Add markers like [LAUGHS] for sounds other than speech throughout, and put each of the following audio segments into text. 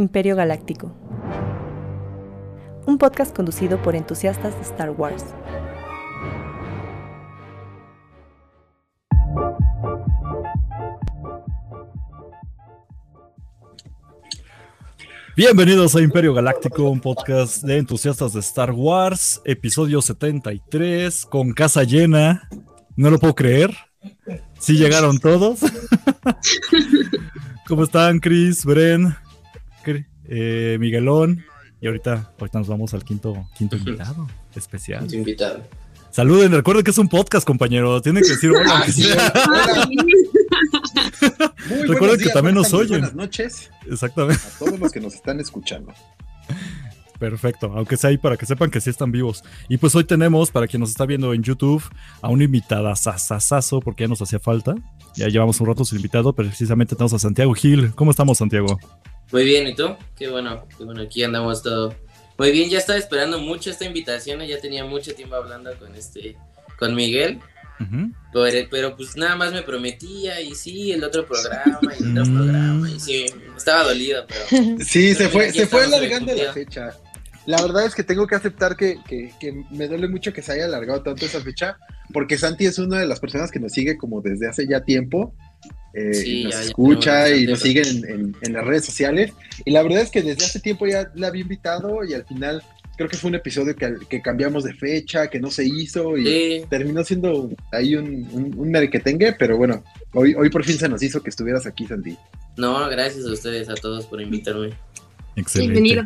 Imperio Galáctico. Un podcast conducido por entusiastas de Star Wars. Bienvenidos a Imperio Galáctico, un podcast de entusiastas de Star Wars, episodio 73, con casa llena. No lo puedo creer. Sí llegaron todos. [LAUGHS] ¿Cómo están, Chris, Bren, eh, Miguelón? Y ahorita, ahorita nos vamos al quinto, quinto invitado especial. Quinto invitado. Saluden, recuerden que es un podcast, compañero. Tienen que decir hola. [LAUGHS] Muy Recuerden que también nos oyen. Buenas noches Exactamente. a todos los que nos están escuchando. Perfecto, aunque sea ahí para que sepan que sí están vivos. Y pues hoy tenemos, para quien nos está viendo en YouTube, a una invitada sasasazo, porque ya nos hacía falta. Ya llevamos un rato sin invitado, pero precisamente tenemos a Santiago Gil. ¿Cómo estamos, Santiago? Muy bien, ¿y tú? Qué bueno, qué bueno, aquí andamos todo. Muy bien, ya estaba esperando mucho esta invitación, ya tenía mucho tiempo hablando con este, con Miguel, Ujú. pero, pero pues nada más me prometía y sí, el otro programa y el otro Mm. programa y sí, estaba dolido, pero [LAUGHS] Sí, se Pero fue, aquí se fue alargando se la fecha. La verdad es que tengo que aceptar que, que- que me duele mucho que se haya alargado tanto esa fecha, porque Santi es una de las personas que nos sigue como desde hace ya tiempo. Eh, Sí, nos ya- ya escucha y nos sigue en, en- en las redes sociales. Y la verdad es que desde hace tiempo ya la había invitado y al final creo que fue un episodio que, que cambiamos de fecha, que no se hizo y sí, terminó siendo ahí un, un, un pero bueno, hoy, hoy por fin se nos hizo que estuvieras aquí, Santi. no, gracias a ustedes, a todos por invitarme. Excelente. Bienvenido.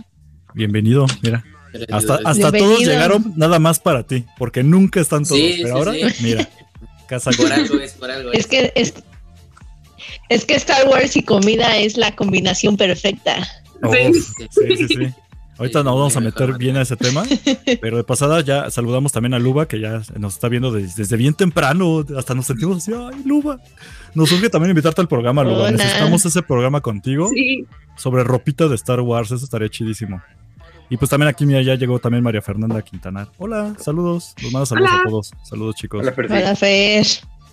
Bienvenido, mira. Gracias, Hasta, gracias. hasta Bienvenido. todos llegaron nada más para ti, porque nunca están todos. Sí, pero sí, ahora, sí. mira, [LAUGHS] casa Por algo es, por algo Es es. que es, es que Star Wars y comida es la combinación perfecta. Oh, Sí. sí, sí, sí. Ahorita Sí, nos vamos a meter bien a ese tema, [LAUGHS] pero de pasada ya saludamos también a Luba, que ya nos está viendo desde, desde bien temprano, hasta nos sentimos así, ay, Luba. Nos urge también invitarte al programa, Luba. Hola. Necesitamos ese programa contigo Sí. sobre ropita de Star Wars, eso estaría chidísimo. Y pues también aquí, mira, ya llegó también María Fernanda Quintanar. Hola, saludos, los malos saludos Hola. a todos. Saludos, chicos. Hola, Percy. Hola, Fer.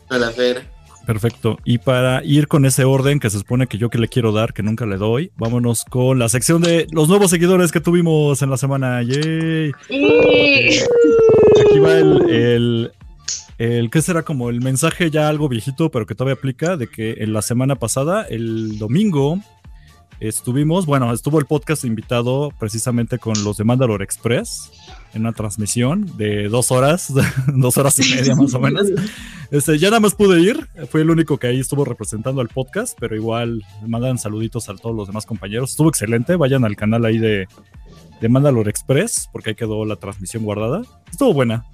Hola, Fer. Perfecto. Y para ir con ese orden que se supone que yo que le quiero dar, que nunca le doy, vámonos con la sección de los nuevos seguidores que tuvimos en la semana. ¡Yay! Aquí va el, el, el ¿qué será? Como el mensaje ya algo viejito, pero que todavía aplica, de que en la semana pasada, el domingo, estuvimos, bueno, estuvo el podcast invitado precisamente con los de Mandalore Express en una transmisión de dos horas, [LAUGHS] dos horas y media más o menos. [LAUGHS] Este, ya nada más pude ir, fue el único que ahí estuvo representando al podcast, pero igual mandan saluditos a todos los demás compañeros. Estuvo excelente, vayan al canal ahí de, de Mandalore Express, porque ahí quedó la transmisión guardada. Estuvo buena.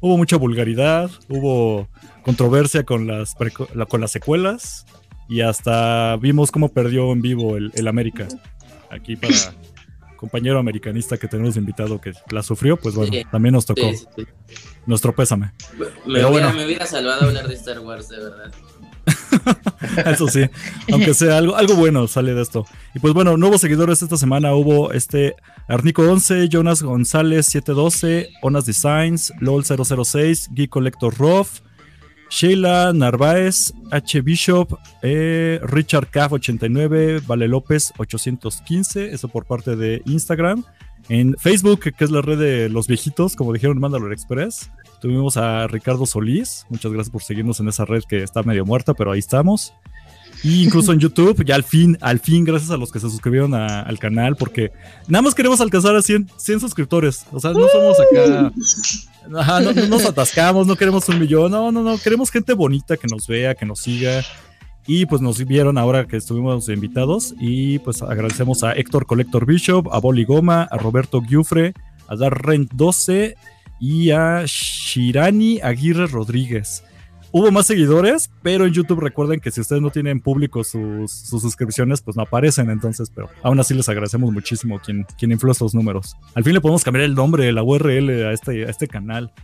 Hubo mucha vulgaridad, hubo controversia con las, la- con las secuelas y hasta vimos cómo perdió en vivo el, el América. Aquí para [LAUGHS] compañero americanista que tenemos invitado que la sufrió, pues bueno, Sí. también nos tocó. Sí, sí, sí. Nuestro pésame. Me, Pero hubiera, bueno. me hubiera salvado hablar de Star Wars, de verdad. [LAUGHS] Eso sí, aunque sea algo, algo bueno sale de esto. Y pues bueno, nuevos seguidores esta semana hubo este Arnico 11, Jonas González 712, Onas Designs, LOL 006, Geek Collector Roth, Sheila Narváez, H Bishop, eh, Richard Caf 89, Vale López 815, eso por parte de Instagram. En Facebook, que es la red de los viejitos, como dijeron Mandalore Express, tuvimos a Ricardo Solís. Muchas gracias por seguirnos en esa red que está medio muerta, pero ahí estamos. Y incluso en [LAUGHS] YouTube, ya al fin, al fin, gracias a los que se suscribieron a- al canal, porque nada más queremos alcanzar a 100, 100 suscriptores. O sea, no somos acá. No, no nos atascamos, no queremos un millón. No, no, no. Queremos gente bonita que nos vea, que nos siga. Y pues nos vieron ahora que estuvimos invitados. Y pues agradecemos a Héctor Collector Bishop, a Boli Goma, a Roberto Giufre, a Darren 12 y a Shirani Aguirre Rodríguez. Hubo más seguidores, pero en YouTube recuerden que si ustedes no tienen público sus, sus suscripciones, pues no aparecen entonces, pero aún así les agradecemos muchísimo quien, quien infló estos números. Al fin le podemos cambiar el nombre, la URL a este, a este canal.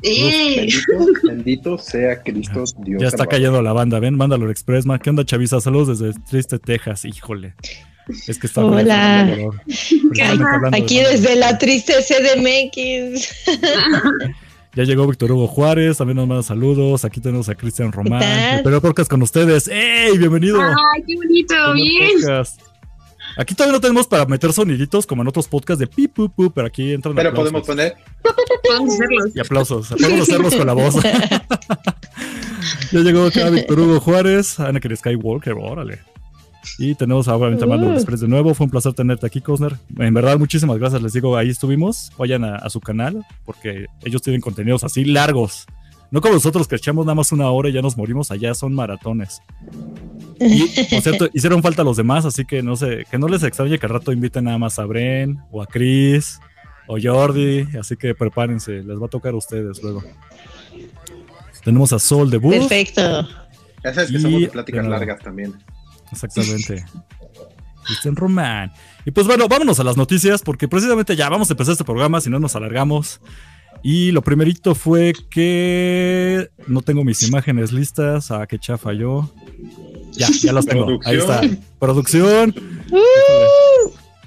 Bendito, bendito sea Cristo Dios. Ya está cayendo la banda, ven, Mandalore Express, ma. ¿qué onda Chavisa? Saludos desde Triste, Texas, híjole. Es que está Hola. Aquí desde la triste CDMX. [LAUGHS] Ya llegó Víctor Hugo Juárez, también nos manda saludos. Aquí tenemos a Cristian Román. primer podcast con ustedes. ¡Ey! Bienvenido. Ay, qué bonito, podcast. Aquí todavía no tenemos para meter soniditos como en otros podcasts de pi, pu, pu, pero aquí entran Pero aplausos. podemos poner. Podemos hacerlos. Y aplausos. Podemos hacerlos con la voz. [LAUGHS] [LAUGHS] ya llegó acá Víctor Hugo Juárez, Anakin Skywalker, órale. Y tenemos obviamente a Mando Uh. Express de nuevo. Fue un placer tenerte aquí, Cosner. En verdad, muchísimas gracias. Les digo, ahí estuvimos. Vayan a, a su canal porque ellos tienen contenidos así largos. No como nosotros que echamos nada más una hora y ya nos morimos. Allá son maratones. Y, por cierto, [LAUGHS] hicieron falta los demás, así que no sé, que no les extrañe que al rato inviten nada más a Bren o a Chris o Jordi. Así que prepárense, les va a tocar a ustedes luego. Tenemos a Sol de Bus. Perfecto. Ya sabes que Y- somos de pláticas largas también. Exactamente. Cristian Román. Y pues bueno, vámonos a las noticias, porque precisamente ya vamos a empezar este programa, si no nos alargamos. Y lo primerito fue que no tengo mis imágenes listas. Ah, qué chafa yo. Ya, ya las tengo. Ahí está. Producción.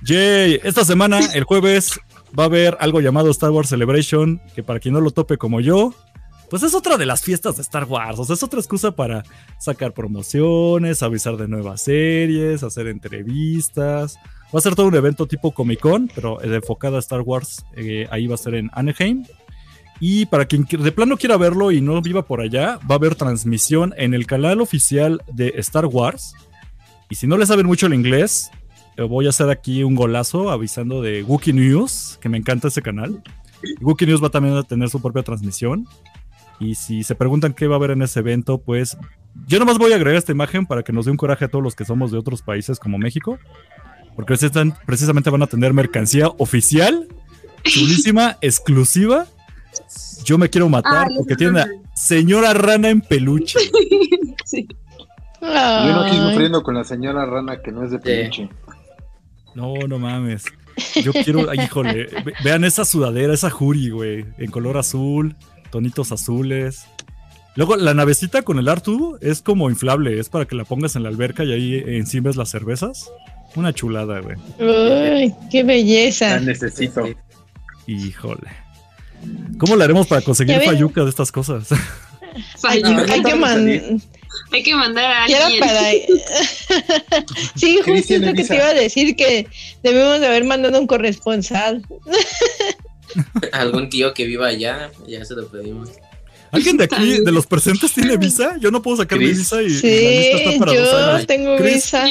Yay. Esta semana, el jueves, va a haber algo llamado Star Wars Celebration, que para quien no lo tope como yo, pues es otra de las fiestas de Star Wars. O sea, es otra excusa para sacar promociones, avisar de nuevas series, hacer entrevistas. Va a ser todo un evento tipo Comic Con, pero enfocado a Star Wars. eh, ahí va a ser en Anaheim. Y para quien qui- de plano quiera verlo y no viva por allá, va a haber transmisión en el canal oficial de Star Wars. Y si no le saben mucho el inglés, eh, voy a hacer aquí un golazo avisando de Wookiee News, que me encanta ese canal. Wookiee News va también a tener su propia transmisión. Y si se preguntan qué va a haber en ese evento, pues yo nomás voy a agregar esta imagen para que nos dé un coraje a todos los que somos de otros países como México. Porque están- precisamente van a tener mercancía oficial, chulísima, [LAUGHS] exclusiva. Yo me quiero matar Ay, porque tiene a señora rana en peluche. [LAUGHS] Sí. Yo no aquí Ay. sufriendo con la señora rana que no es de peluche. No, no mames. Yo quiero, ay, híjole, ve- vean esa sudadera, esa Juri, güey, en color azul, tonitos azules. Luego, la navecita con el Artu es como inflable, es para que la pongas en la alberca y ahí encimes las cervezas. Una chulada, güey. Uy, qué La belleza. necesito. Híjole. ¿Cómo le haremos para conseguir fayuca de estas cosas? [LAUGHS] No, Hay que, man- Hay que mandar a alguien. para. [LAUGHS] sí, justo es lo que te iba a decir que debemos de haber mandado un corresponsal. [LAUGHS] [LAUGHS] Algún tío que viva allá, ya se lo pedimos. ¿Alguien de aquí, de los presentes, tiene visa? Yo no puedo sacar mi Chris. visa y, y la lista Sí, está para dos yo años. tengo Chris. visa.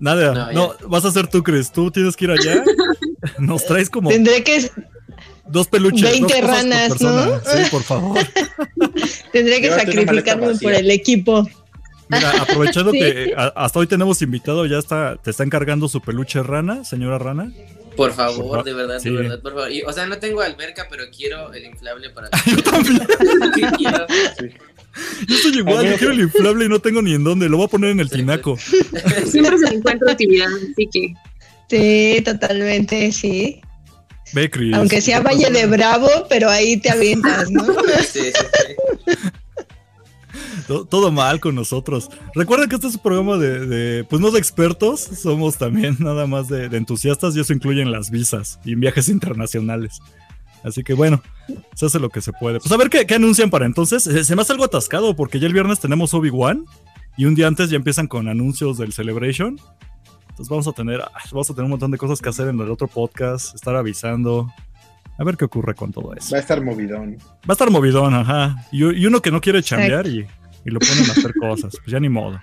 Nada, No, no, vas a ser tú, Chris. Tú tienes que ir allá. [LAUGHS] Nos traes como Tendré que, dos peluches. 20 dos cosas por ranas. ¿no? Sí, por favor. [LAUGHS] tendré que sacrificarme por el equipo. Mira, aprovechando Sí. que a- hasta hoy tenemos invitado, ya está, te está encargando su peluche rana, señora rana. Por Por favor, fa- de verdad, sí. de verdad, por favor. Y, o sea, no tengo alberca, pero quiero el inflable para. [LAUGHS] Yo también. [LAUGHS] Yo soy igual, yo quiero el inflable y no tengo ni en dónde. Lo voy a poner en el tinaco. [LAUGHS] Siempre se encuentra utilidad, así que. Sí, totalmente, sí. Ve, Chris. Aunque sea Valle de Bravo, pero ahí te avientas, ¿no? Sí, sí, sí. To- Todo mal con nosotros. Recuerden que este es un programa de, de, pues no de expertos, somos también [LAUGHS] nada más de, de entusiastas y eso incluye en las visas y en viajes internacionales. Así que bueno, se hace lo que se puede. Pues a ver qué, qué anuncian para entonces. Eh, Se me hace algo atascado porque ya el viernes tenemos Obi-Wan y un día antes ya empiezan con anuncios del Celebration. Entonces vamos a tener, ah, vamos a tener un montón de cosas que hacer en el otro podcast, estar avisando. A ver qué ocurre con todo eso. Va a estar movidón. Va a estar movidón, ajá. Y, y uno que no quiere chambear y, y lo ponen a hacer [LAUGHS] cosas. Pues ya ni modo.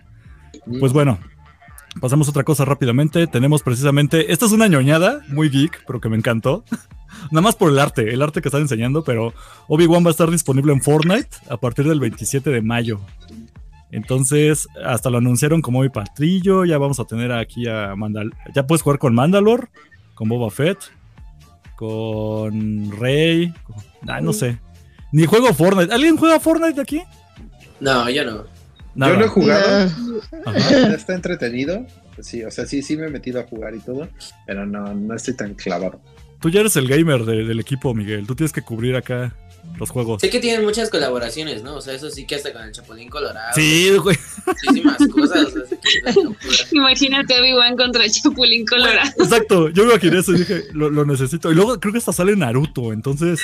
Pues bueno, pasamos a otra cosa rápidamente. Tenemos precisamente. Esta es una ñoñada muy geek, pero que me encantó. [LAUGHS] Nada más por el arte, el arte que están enseñando, pero Obi-Wan va a estar disponible en Fortnite a partir del 27 de mayo. Entonces, hasta lo anunciaron como Obi Patrillo. Ya vamos a tener aquí a Mandal. Ya puedes jugar con Mandalore, con Boba Fett, con Rey. con- ah, no sé. Ni juego Fortnite. ¿Alguien juega Fortnite aquí? No, yo no. Nada. Yo lo he jugado. No. Está entretenido. Sí, o sea, sí, sí me he metido a jugar y todo. Pero no, no estoy tan clavado. Tú ya eres el gamer de- del equipo, Miguel. Tú tienes que cubrir acá los juegos. Sé que tienen muchas colaboraciones, ¿no? O sea, eso sí que hasta con el Chapulín Colorado. Sí, güey. Muchísimas cosas. O sea, que. Imagínate Obi-Wan contra Chapulín Colorado. Exacto. Yo me imaginé eso y dije, lo, lo necesito. Y luego creo que hasta sale Naruto. Entonces,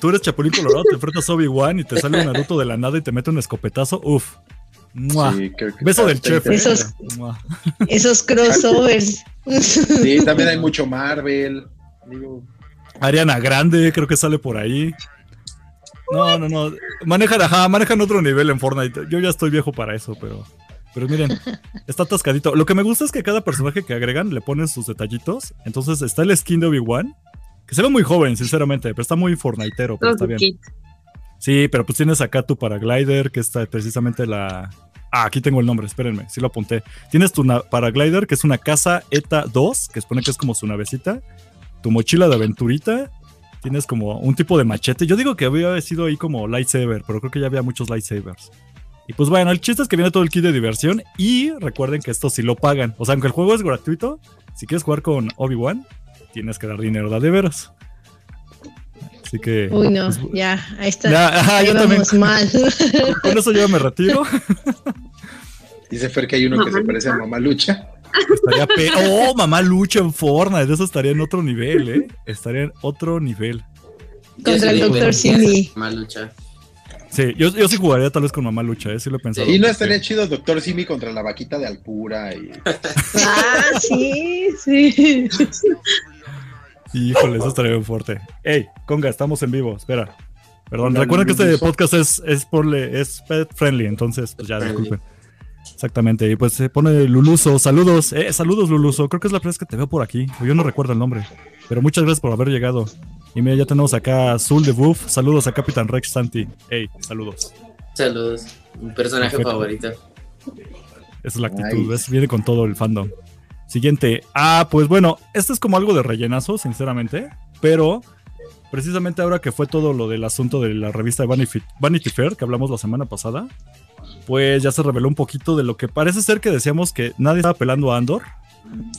tú eres Chapulín Colorado, te enfrentas a Obi-Wan y te sale un Naruto de la nada y te mete un escopetazo. Uf. ¡Mua! Sí, creo que Beso del chef. ¿eh? Esos crossovers. Sí, también hay mucho Marvel. Digo, Ariana Grande, creo que sale por ahí. No, no, no. Manejan, ajá, manejan otro nivel en Fortnite. Yo ya estoy viejo para eso, pero. Pero miren, está atascadito. Lo que me gusta es que cada personaje que agregan le ponen sus detallitos. Entonces está el skin de Obi-Wan, que se ve muy joven, sinceramente, pero está muy Fortniteero, pero está bien. Sí, pero pues tienes acá tu paraglider, que está precisamente la. Ah, aquí tengo el nombre, espérenme, sí lo apunté. Tienes tu paraglider, que es una casa ETA 2, que supone que es como su navecita. Tu mochila de aventurita. Tienes como un tipo de machete. Yo digo que había sido ahí como lightsaber, pero creo que ya había muchos lightsabers. Y pues bueno, el chiste es que viene todo el kit de diversión. Y recuerden que esto sí lo pagan. O sea, aunque el juego es gratuito, si quieres jugar con Obi-Wan, tienes que dar dinero de veras. Así que. Uy, no, pues, ya, ahí está. ya, ajá, ahí yo también. mal. [LAUGHS] Con eso yo me retiro. [LAUGHS] dice Fer que hay uno que se Mamá parece a Lucha. Mamá Lucha. Estaría pe- [LAUGHS] oh, mamá lucha en Fortnite. Eso estaría en otro nivel, ¿eh? Estaría en otro nivel. Contra el sí, Simi. Malucha. Sí, yo, yo sí jugaría tal vez con mamá lucha, ¿eh? Sí lo he pensado. Y no estaría chido Doctor Simi contra la vaquita de Alpura. Y... Ah, sí, sí. Híjole, eso estaría bien fuerte. Ey, Conga, estamos en vivo. Espera. Perdón, recuerden que este podcast es, es, por le- es pet friendly, entonces, pues ya, disculpen. Exactamente, y pues se pone Luluso. Saludos, eh, saludos Luluso. Creo que es la primera vez que te veo por aquí. o Yo no recuerdo el nombre. Pero muchas gracias por haber llegado. Y mira, ya tenemos acá a Azul de Buff. Saludos a Capitán Rex Santi. Ey, saludos. Saludos. Mi personaje Perfecto. favorito. Esa es la actitud, Nice. ¿ves? Viene con todo el fandom. Siguiente. Ah, pues bueno, esto es como algo de rellenazo, sinceramente. Pero precisamente ahora que fue todo lo del asunto de la revista Vanity, Fair, que hablamos la semana pasada, pues ya se reveló un poquito de lo que parece ser que decíamos que nadie estaba pelando a Andor.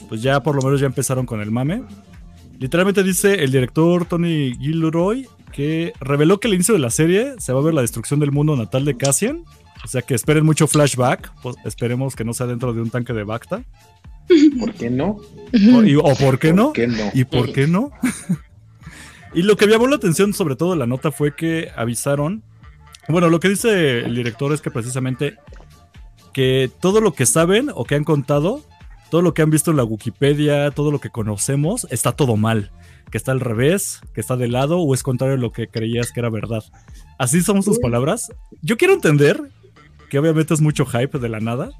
Pues ya por lo menos ya empezaron con el mame. Literalmente dice el director Tony Gilroy que reveló que al inicio de la serie se va a ver la destrucción del mundo natal de Cassian. O sea que esperen mucho flashback. Pues esperemos que no sea dentro de un tanque de Bacta. [LAUGHS] ¿Por qué no? O, y- o por qué no. ¿Por qué no? ¿Y por qué no? [LAUGHS] y lo que me llamó la atención, sobre todo en la nota, fue que avisaron. Bueno, lo que dice el director es que precisamente que todo lo que saben o que han contado, todo lo que han visto en la Wikipedia, todo lo que conocemos, está todo mal. Que está al revés, que está de lado o es contrario a lo que creías que era verdad. Así son sus palabras. Yo quiero entender que obviamente es mucho hype de la nada,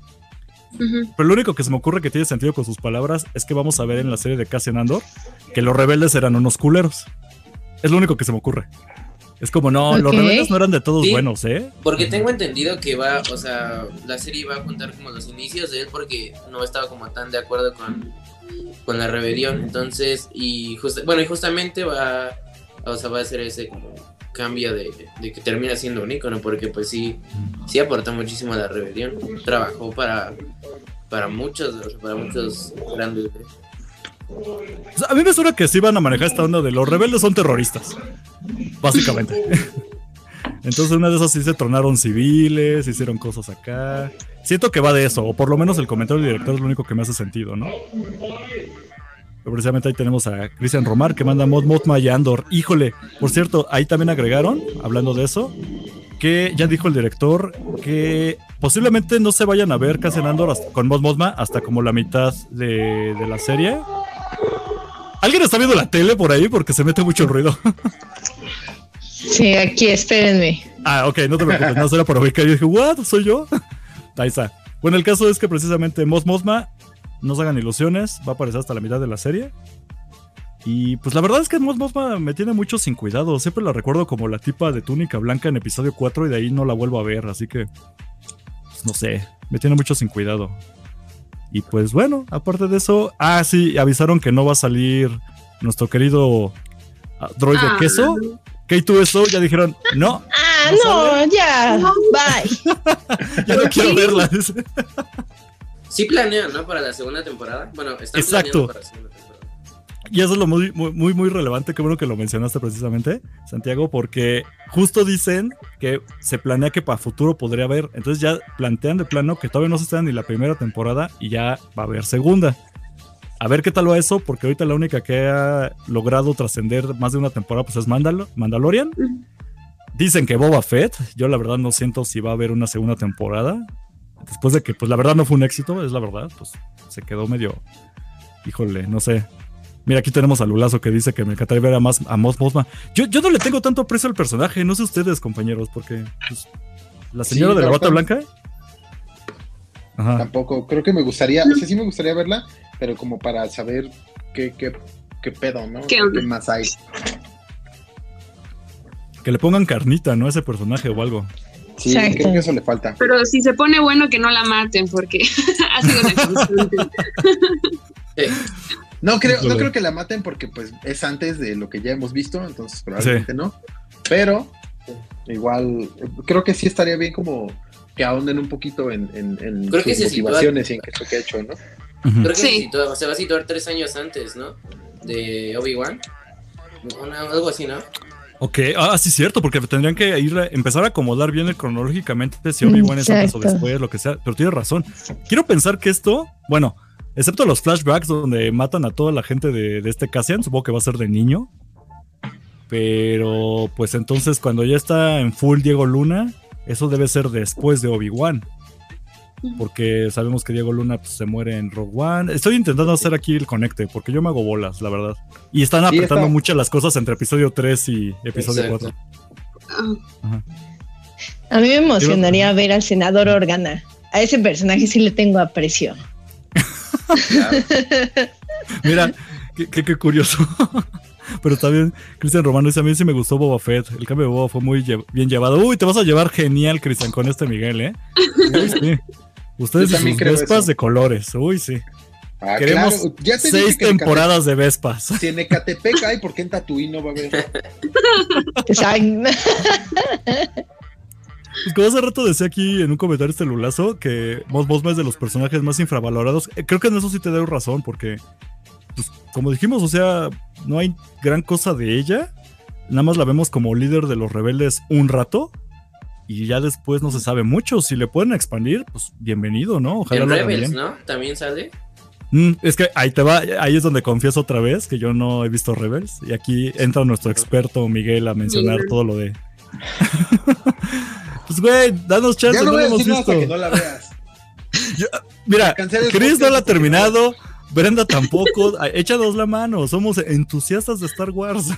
Pero lo único que se me ocurre que tiene sentido con sus palabras es que vamos a ver en la serie de Cassian Andor que los rebeldes eran unos culeros. Es lo único que se me ocurre. Es como, no, los rebeldes no eran de todos Sí. buenos, ¿eh? Porque tengo entendido que va, o sea, la serie va a contar como los inicios de él porque no estaba como tan de acuerdo con, con la rebelión. Entonces, y justa- bueno, y justamente va, o sea, va a ser ese cambio de, que termina siendo un ícono porque pues sí, sí aportó muchísimo a la rebelión. Trabajó para, para muchos, para muchos grandes. A mí me suena que sí van a manejar esta onda de los rebeldes son terroristas. Básicamente. [LAUGHS] Entonces, una de esas sí se tronaron civiles, hicieron cosas acá. Siento que va de eso, o por lo menos el comentario del director es lo único que me hace sentido, ¿no? Pero precisamente ahí tenemos a Cristian Romar que manda Mod Mothma y Andor. Híjole, por cierto, ahí también agregaron, hablando de eso, que ya dijo el director que posiblemente no se vayan a ver Cassian Andor hasta- con Mod Mothma hasta como la mitad de, de la serie. ¿Alguien está viendo la tele por ahí? Porque se mete mucho el ruido. Sí, aquí, espérenme. Ah, ok, no te preocupes, no será por ubicar. Yo dije, ¿what? ¿Soy yo? Ahí está. Bueno, el caso es que precisamente Mos Mosma, no se hagan ilusiones, va a aparecer hasta la mitad de la serie. Y pues la verdad es que Mos Mosma me tiene mucho sin cuidado. Siempre la recuerdo como la tipa de túnica blanca en episodio 4 y de ahí no la vuelvo a ver, así que. pues, no sé, me tiene mucho sin cuidado. Y pues bueno, aparte de eso, ah, sí, avisaron que no va a salir nuestro querido ah, droide Ah. queso. K2SO ya dijeron, no, Ah, ¿No no, ya. [LAUGHS] Bye. ya no quiero verla. Sí planean, ¿no? Para la segunda temporada. Bueno, están Exacto. planeando para la segunda temporada. Y eso es lo muy, muy, muy, muy relevante. Qué bueno que lo mencionaste precisamente, Santiago, porque justo dicen que se planea que para futuro podría haber. Entonces ya plantean de plano que todavía no se está ni la primera temporada y ya va a haber segunda. A ver qué tal va eso, porque ahorita la única que ha logrado trascender más de una temporada pues es Mandal Mandalorian. Dicen que Boba Fett. Yo la verdad no siento si va a haber una segunda temporada. Después de que, pues la verdad no fue un éxito, es la verdad, pues se quedó medio, híjole, no sé. Mira, aquí tenemos a Lulazo que dice que me encantaría ver a, más, a Mos Mothma. Yo, yo no le tengo tanto aprecio al personaje, no sé ustedes, compañeros, porque pues, la señora Sí, de la bata blanca. Ajá. Tampoco, creo que me gustaría, o sea, sí me gustaría verla, pero como para saber qué, qué, qué pedo, ¿no? ¿Qué onda? más hay? Que le pongan carnita, ¿no? A ese personaje o algo. Sí, Exacto. creo que eso le falta. Pero si se pone bueno que no la maten, porque [LAUGHS] ha sido una constante. Sí. [LAUGHS] No creo, no creo que la maten porque pues es antes de lo que ya hemos visto, entonces probablemente no. Pero igual, eh, creo que sí estaría bien como que ahonden un poquito en, en, en Creo que sus motivaciones y en qué es lo que ha hecho, ¿no? Creo que Sí. se, va a situar tres años antes, ¿no? De Obi-Wan. Algo así, ¿no? Ok, ah, sí, cierto, porque tendrían que ir a- empezar a acomodar bien el cronológicamente si Obi-Wan es antes o después, lo que sea. Pero tienes razón. Quiero pensar que esto, bueno, excepto los flashbacks donde matan a toda la gente de, de este Cassian, supongo que va a ser de niño. Pero, pues entonces, cuando ya está en full Diego Luna, eso debe ser después de Obi-Wan. Porque sabemos que Diego Luna pues, se muere en Rogue One. Estoy intentando hacer aquí el conecte, porque yo me hago bolas, la verdad. Y están Sí, apretando está- muchas las cosas entre episodio 3 y episodio Exacto. 4. Ah, A mí me emocionaría ver al senador Organa. A ese personaje sí le tengo aprecio. [LAUGHS] Mira, qué, qué- qué curioso. [LAUGHS] Pero está bien, Cristian Romano dice, a mí sí me gustó Boba Fett. El cambio de Boba fue muy lle- bien llevado. Uy, te vas a llevar genial, Cristian, con este Miguel, ¿eh? [LAUGHS] Sí. Ustedes y sus vespas eso. de colores. Uy, sí. Ah, Queremos claro, ya te dije Seis que temporadas de vespas. Si en Ecatepec hay, ¿por qué en Tatooine no va a haber? [LAUGHS] Pues como hace rato decía aquí en un comentario este Lulazo que Mos Mosma es de los personajes más infravalorados. Eh, Creo que en eso sí te doy razón, porque, pues, como dijimos, o sea, no hay gran cosa de ella. Nada más la vemos como líder de los rebeldes un rato. Y ya después no se sabe mucho. Si le pueden expandir, pues bienvenido, ¿no? Ojalá En Rebels, bien. ¿no? También sale. Mm, es que ahí te va, ahí es donde confieso otra vez que yo no he visto Rebels. Y aquí entra nuestro experto Miguel a mencionar Miguel. todo lo de. [LAUGHS] pues, güey, danos chance, Ya no no lo hemos hasta visto. que no la veas. Mira, Cancela el Chris no la ha terminado, Brenda [LAUGHS] tampoco. Échanos la mano, somos entusiastas de Star Wars.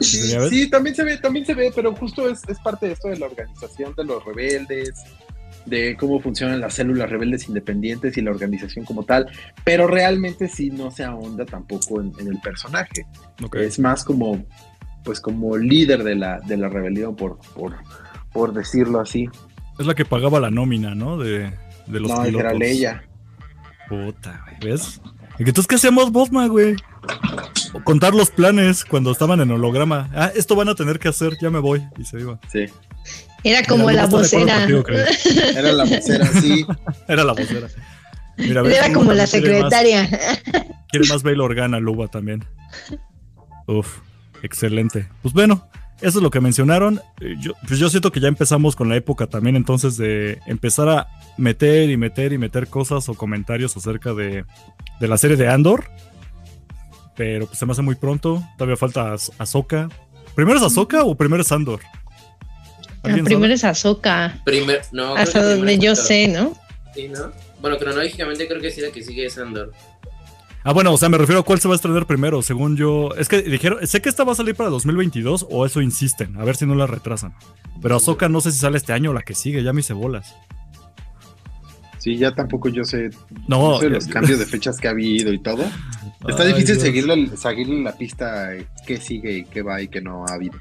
Sí, también se ve, también se ve, pero justo es, es parte de esto de la organización de los rebeldes, de cómo funcionan las células rebeldes independientes y la organización como tal, pero realmente sí no se ahonda tampoco en, en el personaje. Ok. Es más como, pues como líder de la, de la rebelión, por, por, por decirlo así. Es la que pagaba la nómina, ¿no? De, de los no, esa era pilotos. Leia. Puta, ¿ves? ¿Y entonces qué hacíamos, Bosma, güey? O Contar los planes cuando estaban en holograma. Ah, esto van a tener que hacer, ya me voy. Y se iba. Sí, Era como Mira, la vocera. contigo, [LAUGHS] era la vocera, sí. [LAUGHS] Era la vocera. Mira, ¿ves? Era como la también quiere más- secretaria. Quiere más Bail Organa, Luba también. Uf, excelente. Pues bueno, eso es lo que mencionaron. Eh, Yo, pues yo siento que ya empezamos con la época también entonces de empezar a meter y meter y meter cosas o comentarios acerca de, de la serie de Andor. Pero pues se me hace muy pronto. Todavía falta Az- Ahsoka. ¿Primero es Ahsoka o primero es Andor? La ¿Alguien primera sabe? es Azoka. Primer, no, Hasta donde primero yo sé, ¿no? Sí, ¿no? Bueno, cronológicamente creo que sí la que sigue es Andor. Ah, bueno, o sea, me refiero a cuál se va a estrenar primero, según yo. Es que dijeron, sé que esta va a salir para 2022 o eso insisten, a ver si no la retrasan. Pero Ahsoka no sé si sale este año o la que sigue, ya me hice bolas. Sí, ya tampoco yo sé, No, no sé los cambios de [LAUGHS] fechas que ha habido y todo. Está Ay, difícil Dios. seguirle, seguirle la pista eh, qué sigue y qué va y qué no ha habido.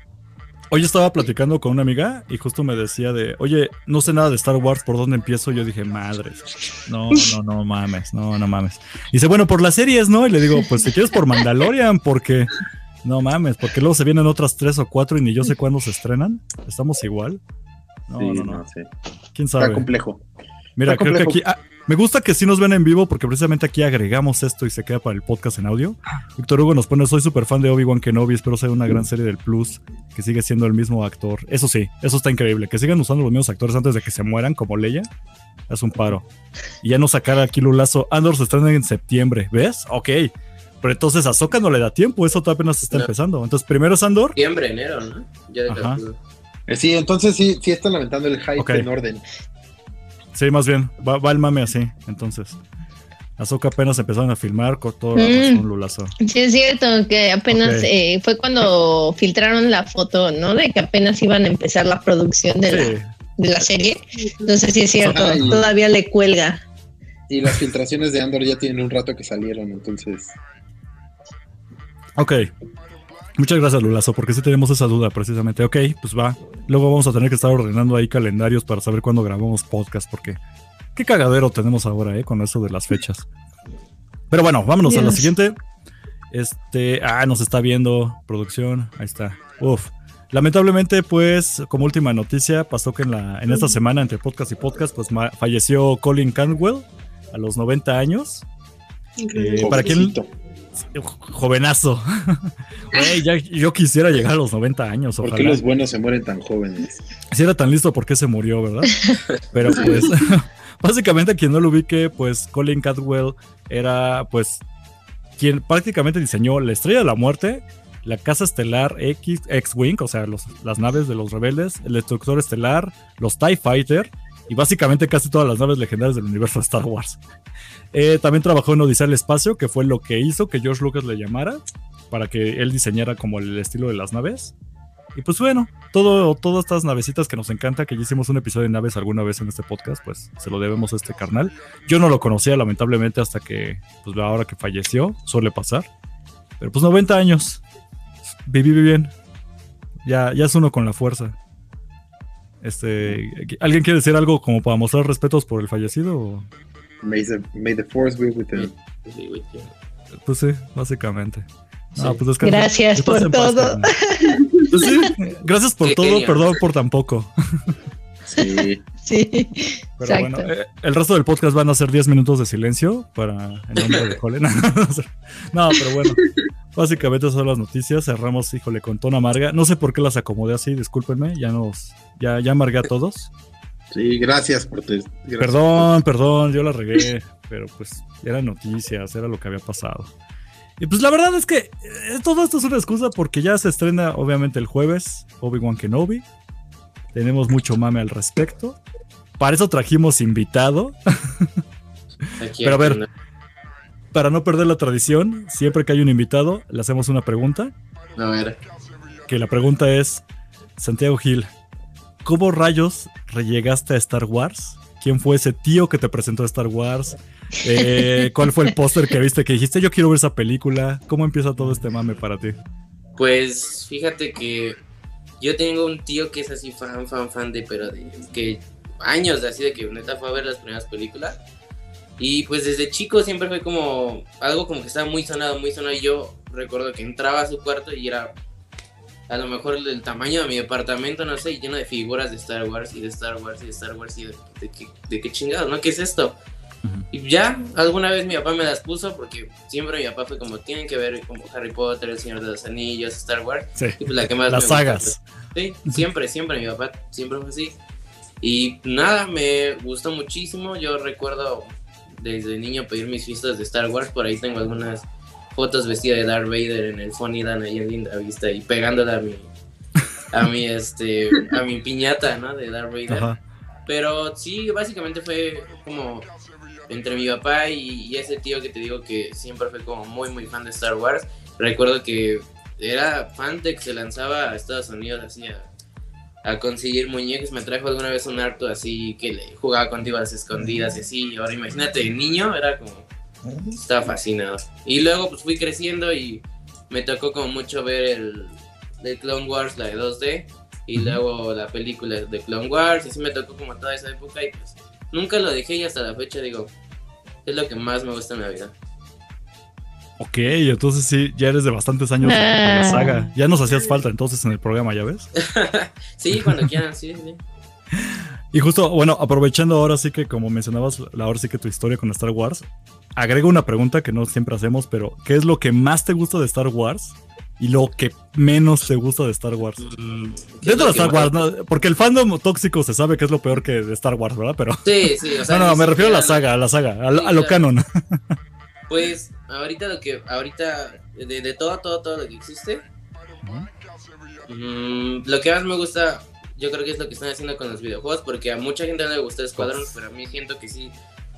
Hoy estaba platicando con una amiga y justo me decía de, oye, no sé nada de Star Wars, ¿por dónde empiezo? Yo dije, madres. No, no, no mames, no, no mames. Y dice, bueno, por las series, ¿no? Y le digo, pues si quieres por Mandalorian, porque... No mames, porque luego se vienen otras tres o cuatro y ni yo sé cuándo se estrenan. ¿Estamos igual? No, sí, no, no. sí. ¿Quién Está sabe? complejo. Mira, Está creo que aquí. ah, me gusta que sí nos ven en vivo porque precisamente aquí agregamos esto y se queda para el podcast en audio. Víctor Hugo nos pone: Soy súper fan de Obi-Wan Kenobi, espero sea una gran serie del Plus que sigue siendo el mismo actor. Eso sí, eso está increíble. Que sigan usando los mismos actores antes de que se mueran, como Leia. Es un paro. Y ya no sacar aquí Lulazo. Andor se estrena en septiembre, ¿ves? Ok. Pero entonces a Ahsoka no le da tiempo, eso todavía apenas está No. empezando. Entonces primero es Andor. Septiembre, enero, ¿no? Ya de Sí, entonces sí, sí están lamentando el hype en orden. Sí, más bien, va, va el mame así, entonces. Ahsoka apenas empezaron a filmar con todo Mm. un lulazo. Sí, es cierto que apenas eh, fue cuando filtraron la foto, ¿no? De que apenas iban a empezar la producción de, Sí. la, de la serie. Entonces sí es cierto, Ay. todavía le cuelga. Y las filtraciones de Andor ya tienen un rato que salieron, entonces. Ok. Muchas gracias, Lulazo, porque sí tenemos esa duda precisamente. Ok, pues va. Luego vamos a tener que estar ordenando ahí calendarios para saber cuándo grabamos podcast, porque qué cagadero tenemos ahora, ¿eh? Con eso de las fechas. Pero bueno, vámonos a la siguiente. Este, ah, nos está viendo producción. Ahí está. Uf. Lamentablemente, pues, como última noticia, pasó que en, la, en esta semana, entre podcast y podcast, pues falleció Colin Canwell a los 90 años. Eh, para quien. Jovenazo. [LAUGHS] Güey, ya, yo quisiera llegar a los 90 años, ¿Por qué los buenos se mueren tan jóvenes? Si era tan listo, ¿por qué se murió, verdad? [LAUGHS] Pero pues, [LAUGHS] básicamente quien no lo ubique, pues Colin Cadwell era pues quien prácticamente diseñó la Estrella de la Muerte, la Casa Estelar X, X-Wing, o sea, los- las naves de los rebeldes, el Destructor Estelar, los TIE Fighter y básicamente casi todas las naves legendarias del universo de Star Wars. Eh, también trabajó en Odisea del Espacio, que fue lo que hizo que George Lucas le llamara para que él diseñara como el estilo de las naves. Y pues bueno, todo, todas estas navecitas que nos encanta, que ya hicimos un episodio de naves alguna vez en este podcast, pues se lo debemos a este carnal. Yo no lo conocía lamentablemente hasta que, pues ahora que falleció, suele pasar. Pero pues 90 años, viví bien. Ya, ya es uno con la fuerza. Este, ¿alguien quiere decir algo como para mostrar respetos por el fallecido? o? May the, may the force be with sí. Pues sí, básicamente. Sí. Pues Gracias por paz, todo. Pues sí, gracias por Qué todo, genio. perdón por tan poco. [LAUGHS] Sí. Sí, Pero exacto. bueno, eh, el resto del podcast van a ser 10 minutos de silencio para en nombre de Colin. [LAUGHS] no, pero bueno, básicamente son las noticias. Cerramos, híjole, con tono amarga. No sé por qué las acomodé así, discúlpenme, ya nos, ya, ya amargué a todos. Sí, gracias por te, gracias Perdón, perdón, yo la regué, pero pues eran noticias, era lo que había pasado. Y pues la verdad es que eh, todo esto es una excusa porque ya se estrena obviamente el jueves Obi-Wan Kenobi. Tenemos mucho mame al respecto. Para eso trajimos invitado. Aquí Pero a ver. no. Para no perder la tradición, siempre que hay un invitado, le hacemos una pregunta. A ver. Que la pregunta es, Santiago Gil, ¿cómo rayos llegaste a Star Wars? ¿Quién fue ese tío que te presentó a Star Wars? Eh, [LAUGHS] ¿Cuál fue el póster que viste que dijiste yo quiero ver esa película? ¿Cómo empieza todo este mame para ti? Pues fíjate que yo tengo un tío que es así fan, fan, fan de, pero de que años de así de que neta fue a ver las primeras películas. Y pues desde chico siempre fue como algo como que estaba muy sonado, muy sonado. Y yo recuerdo que entraba a su cuarto y era a lo mejor del tamaño de mi departamento, no sé, lleno de figuras de Star Wars y de Star Wars y de Star Wars y de, de, qué- de qué chingados, ¿no? ¿Qué es esto? Y ya, alguna vez mi papá me las puso porque siempre mi papá fue como, tienen que ver como Harry Potter, El Señor de los Anillos, Star Wars. Sí, Y pues la que más las me sagas. Sí, siempre, siempre mi papá siempre fue así. Y nada, me gustó muchísimo. Yo recuerdo desde niño pedir mis fiestas de Star Wars. Por ahí tengo algunas fotos vestida de Darth Vader en el Funny Dan ahí en Linda Vista y pegándola a mi a mi este a mi piñata, ¿no? De Darth Vader. Ajá. Pero sí, básicamente fue como entre mi papá y, y ese tío que te digo que siempre fue como muy, muy fan de Star Wars. Recuerdo que era fan de que se lanzaba a Estados Unidos así a, a conseguir muñecos. Me trajo alguna vez un harto así que le jugaba contigo a las escondidas y así. Ahora imagínate, niño era como... Estaba fascinado. Y luego pues fui creciendo y me tocó como mucho ver el, el Clone Wars, la de 2D. Y luego la película de Clone Wars. Y así me tocó como toda esa época y pues nunca lo dejé y hasta la fecha digo, es lo que más me gusta en la vida. Ok, entonces sí, ya eres de bastantes años de la Ah. saga. Ya nos hacías falta entonces en el programa, ¿ya ves? [LAUGHS] sí, cuando quieran, sí, sí. Y justo, bueno, aprovechando ahora sí que como mencionabas, la- ahora sí que tu historia con Star Wars, agrego una pregunta que no siempre hacemos, pero ¿qué es lo que más te gusta de Star Wars y lo que menos te gusta de Star Wars? Mm, ¿qué es Dentro de Star Wars, ¿no? porque el fandom tóxico se sabe que es lo peor que de Star Wars, ¿verdad? Pero Sí, sí, o sea. [LAUGHS] no, no, me refiero a la saga, a la saga, a, lo- Sí, a lo claro. canon. Pues ahorita lo que, ahorita, de, de todo, todo, todo lo que existe, mm, lo que más me gusta, yo creo que es lo que están haciendo con los videojuegos, porque a mucha gente no le gustó Squadron, pero a mí siento que sí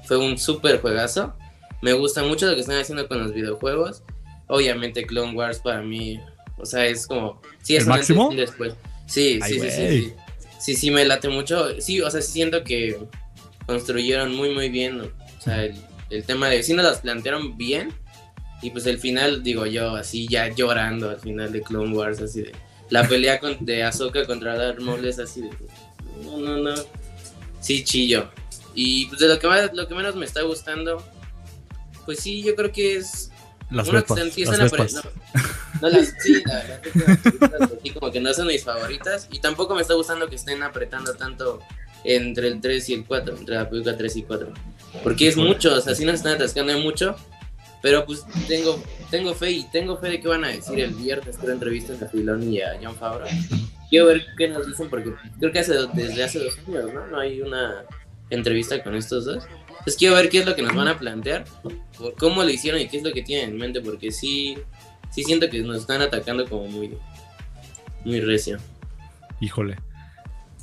fue un súper juegazo. Me gusta mucho lo que están haciendo con los videojuegos. Obviamente Clone Wars para mí, o sea, es como... Sí, es ¿El máximo? después. Sí, Ay, sí, sí, sí, sí. Sí, sí, me late mucho. Sí, o sea, sí siento que construyeron muy, muy bien. O sea, el, el tema de... Sí nos las plantearon bien. Y pues el final, digo yo, así ya llorando al final de Clone Wars, así de... La pelea con, de Ahsoka contra Darth Maul es así de... No, no, no. Sí, chillo. Y pues de lo que, más, lo que menos me está gustando, pues sí, yo creo que es... Las que vespas. se empiezan Las a pre- vespas. no, no, las, sí, la- las películas así como que no son mis favoritas. Y tampoco me está gustando que estén apretando tanto entre el 3 y el 4, entre la película 3 y 4. Porque es mucho, o sea, sí nos están atascando mucho. Pero pues tengo, tengo fe y tengo fe de que van a decir el viernes, creo, entrevistas a Filoni y a John Favreau. Quiero ver qué nos dicen porque creo que hace, desde hace dos años, ¿no? No hay una entrevista con estos dos. Entonces quiero ver qué es lo que nos van a plantear, por cómo lo hicieron y qué es lo que tienen en mente, porque sí, sí siento que nos están atacando como muy, muy recio. Híjole.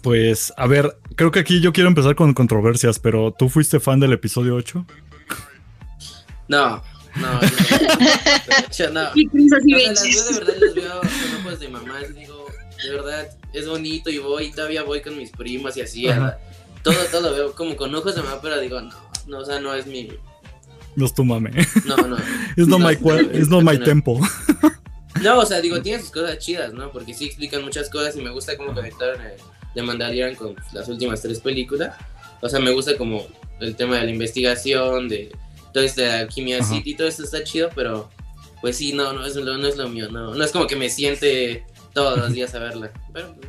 Pues, a ver, creo que aquí yo quiero empezar con controversias, pero ¿tú fuiste fan del episodio 8? No, no, yo no. De hecho, no. [LAUGHS] Y Chris así O de sea, las veo de verdad, los veo con ojos de mamá y digo, de verdad, es bonito y voy, todavía voy con mis primas y así, Ajá. todo, todo lo veo como con ojos de mamá, pero digo, no, no, o sea, no es mi, No es tu mame. no, no. [LAUGHS] Es no, No, my, es no my tempo. [LAUGHS] No, o sea, digo, tiene sus cosas chidas, ¿no? Porque sí explican muchas cosas y me gusta cómo conectaron el de Mandalorian con las últimas tres películas. O sea, me gusta como el tema de la investigación, de todo este de Alquimia Ajá. City, todo esto está chido, pero pues sí, no, no es lo, no es lo mío, no. No es como que me siente todos los días a verla. Pero, pues,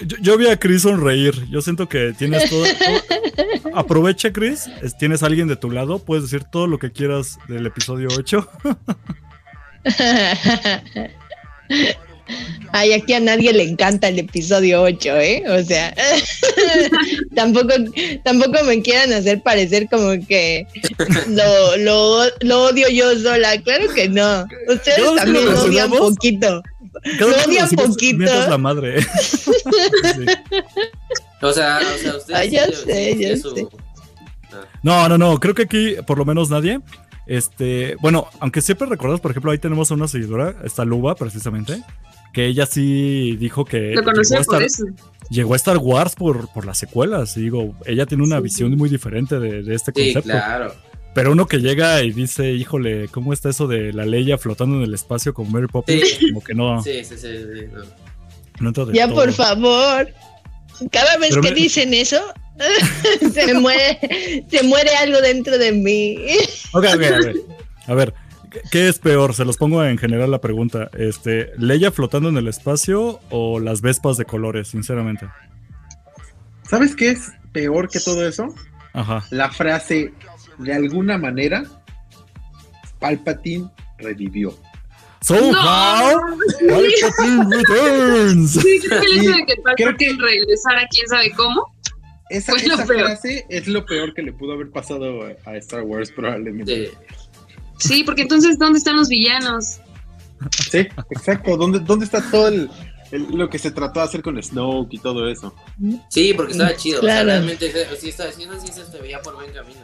Yo, yo vi a Chris sonreír. Yo siento que tienes todo. todo- Aprovecha, Chris. es- Tienes a alguien de tu lado. Puedes decir todo lo que quieras del episodio 8. [LAUGHS] Ay, aquí a nadie le encanta el episodio 8, ¿eh? O sea, [LAUGHS] tampoco, tampoco me quieran hacer parecer como que lo, lo, lo odio yo sola. Claro que no. Ustedes también lo odian poquito. Lo odian poquito. la madre. Sí. [LAUGHS] o sea, o sea, ustedes. Ay, ya sí- sé, sí- ya sé. No, no, no. Creo que aquí, por lo menos nadie. Este, bueno, aunque siempre recuerdas, por ejemplo, ahí tenemos a una seguidora, esta Luba, precisamente, que ella sí dijo que Lo llegó, a por Star, eso. llegó a Star Wars por, por las secuelas. Y digo, ella tiene una Sí, visión sí. muy diferente de, de este Sí, concepto. claro. Pero uno que llega y dice, híjole, ¿cómo está eso de la Leia flotando en el espacio con Mary Poppins? Sí. Como que no, [LAUGHS] Sí, sí, sí. sí, no. Ya, todo. por favor. Cada vez Pero que me- dicen eso, [LAUGHS] se [LAUGHS] me muere, se muere algo dentro de mí. Ok, ok, a ver. A ver, ¿qué- ¿qué es peor? Se los pongo en general la pregunta. Este, ¿Leia flotando en el espacio o las vespas de colores, sinceramente? ¿Sabes qué es peor que todo eso? Ajá. La frase, de alguna manera, Palpatine revivió. So No. how Palpatine [LAUGHS] returns. Sí, creo que el hecho Sí, de que creo que- Palpatine regresara, quién sabe cómo. Esa, esa frase es lo peor que le pudo haber pasado a, a Star Wars, probablemente. Sí. Sí, porque entonces, ¿dónde están los villanos? Sí, exacto. ¿Dónde, dónde está todo el, el- lo que se trató de hacer con Snoke y todo eso? Sí, porque estaba chido. O sea, Claro. realmente sí, estaba, eso sí se veía por buen camino.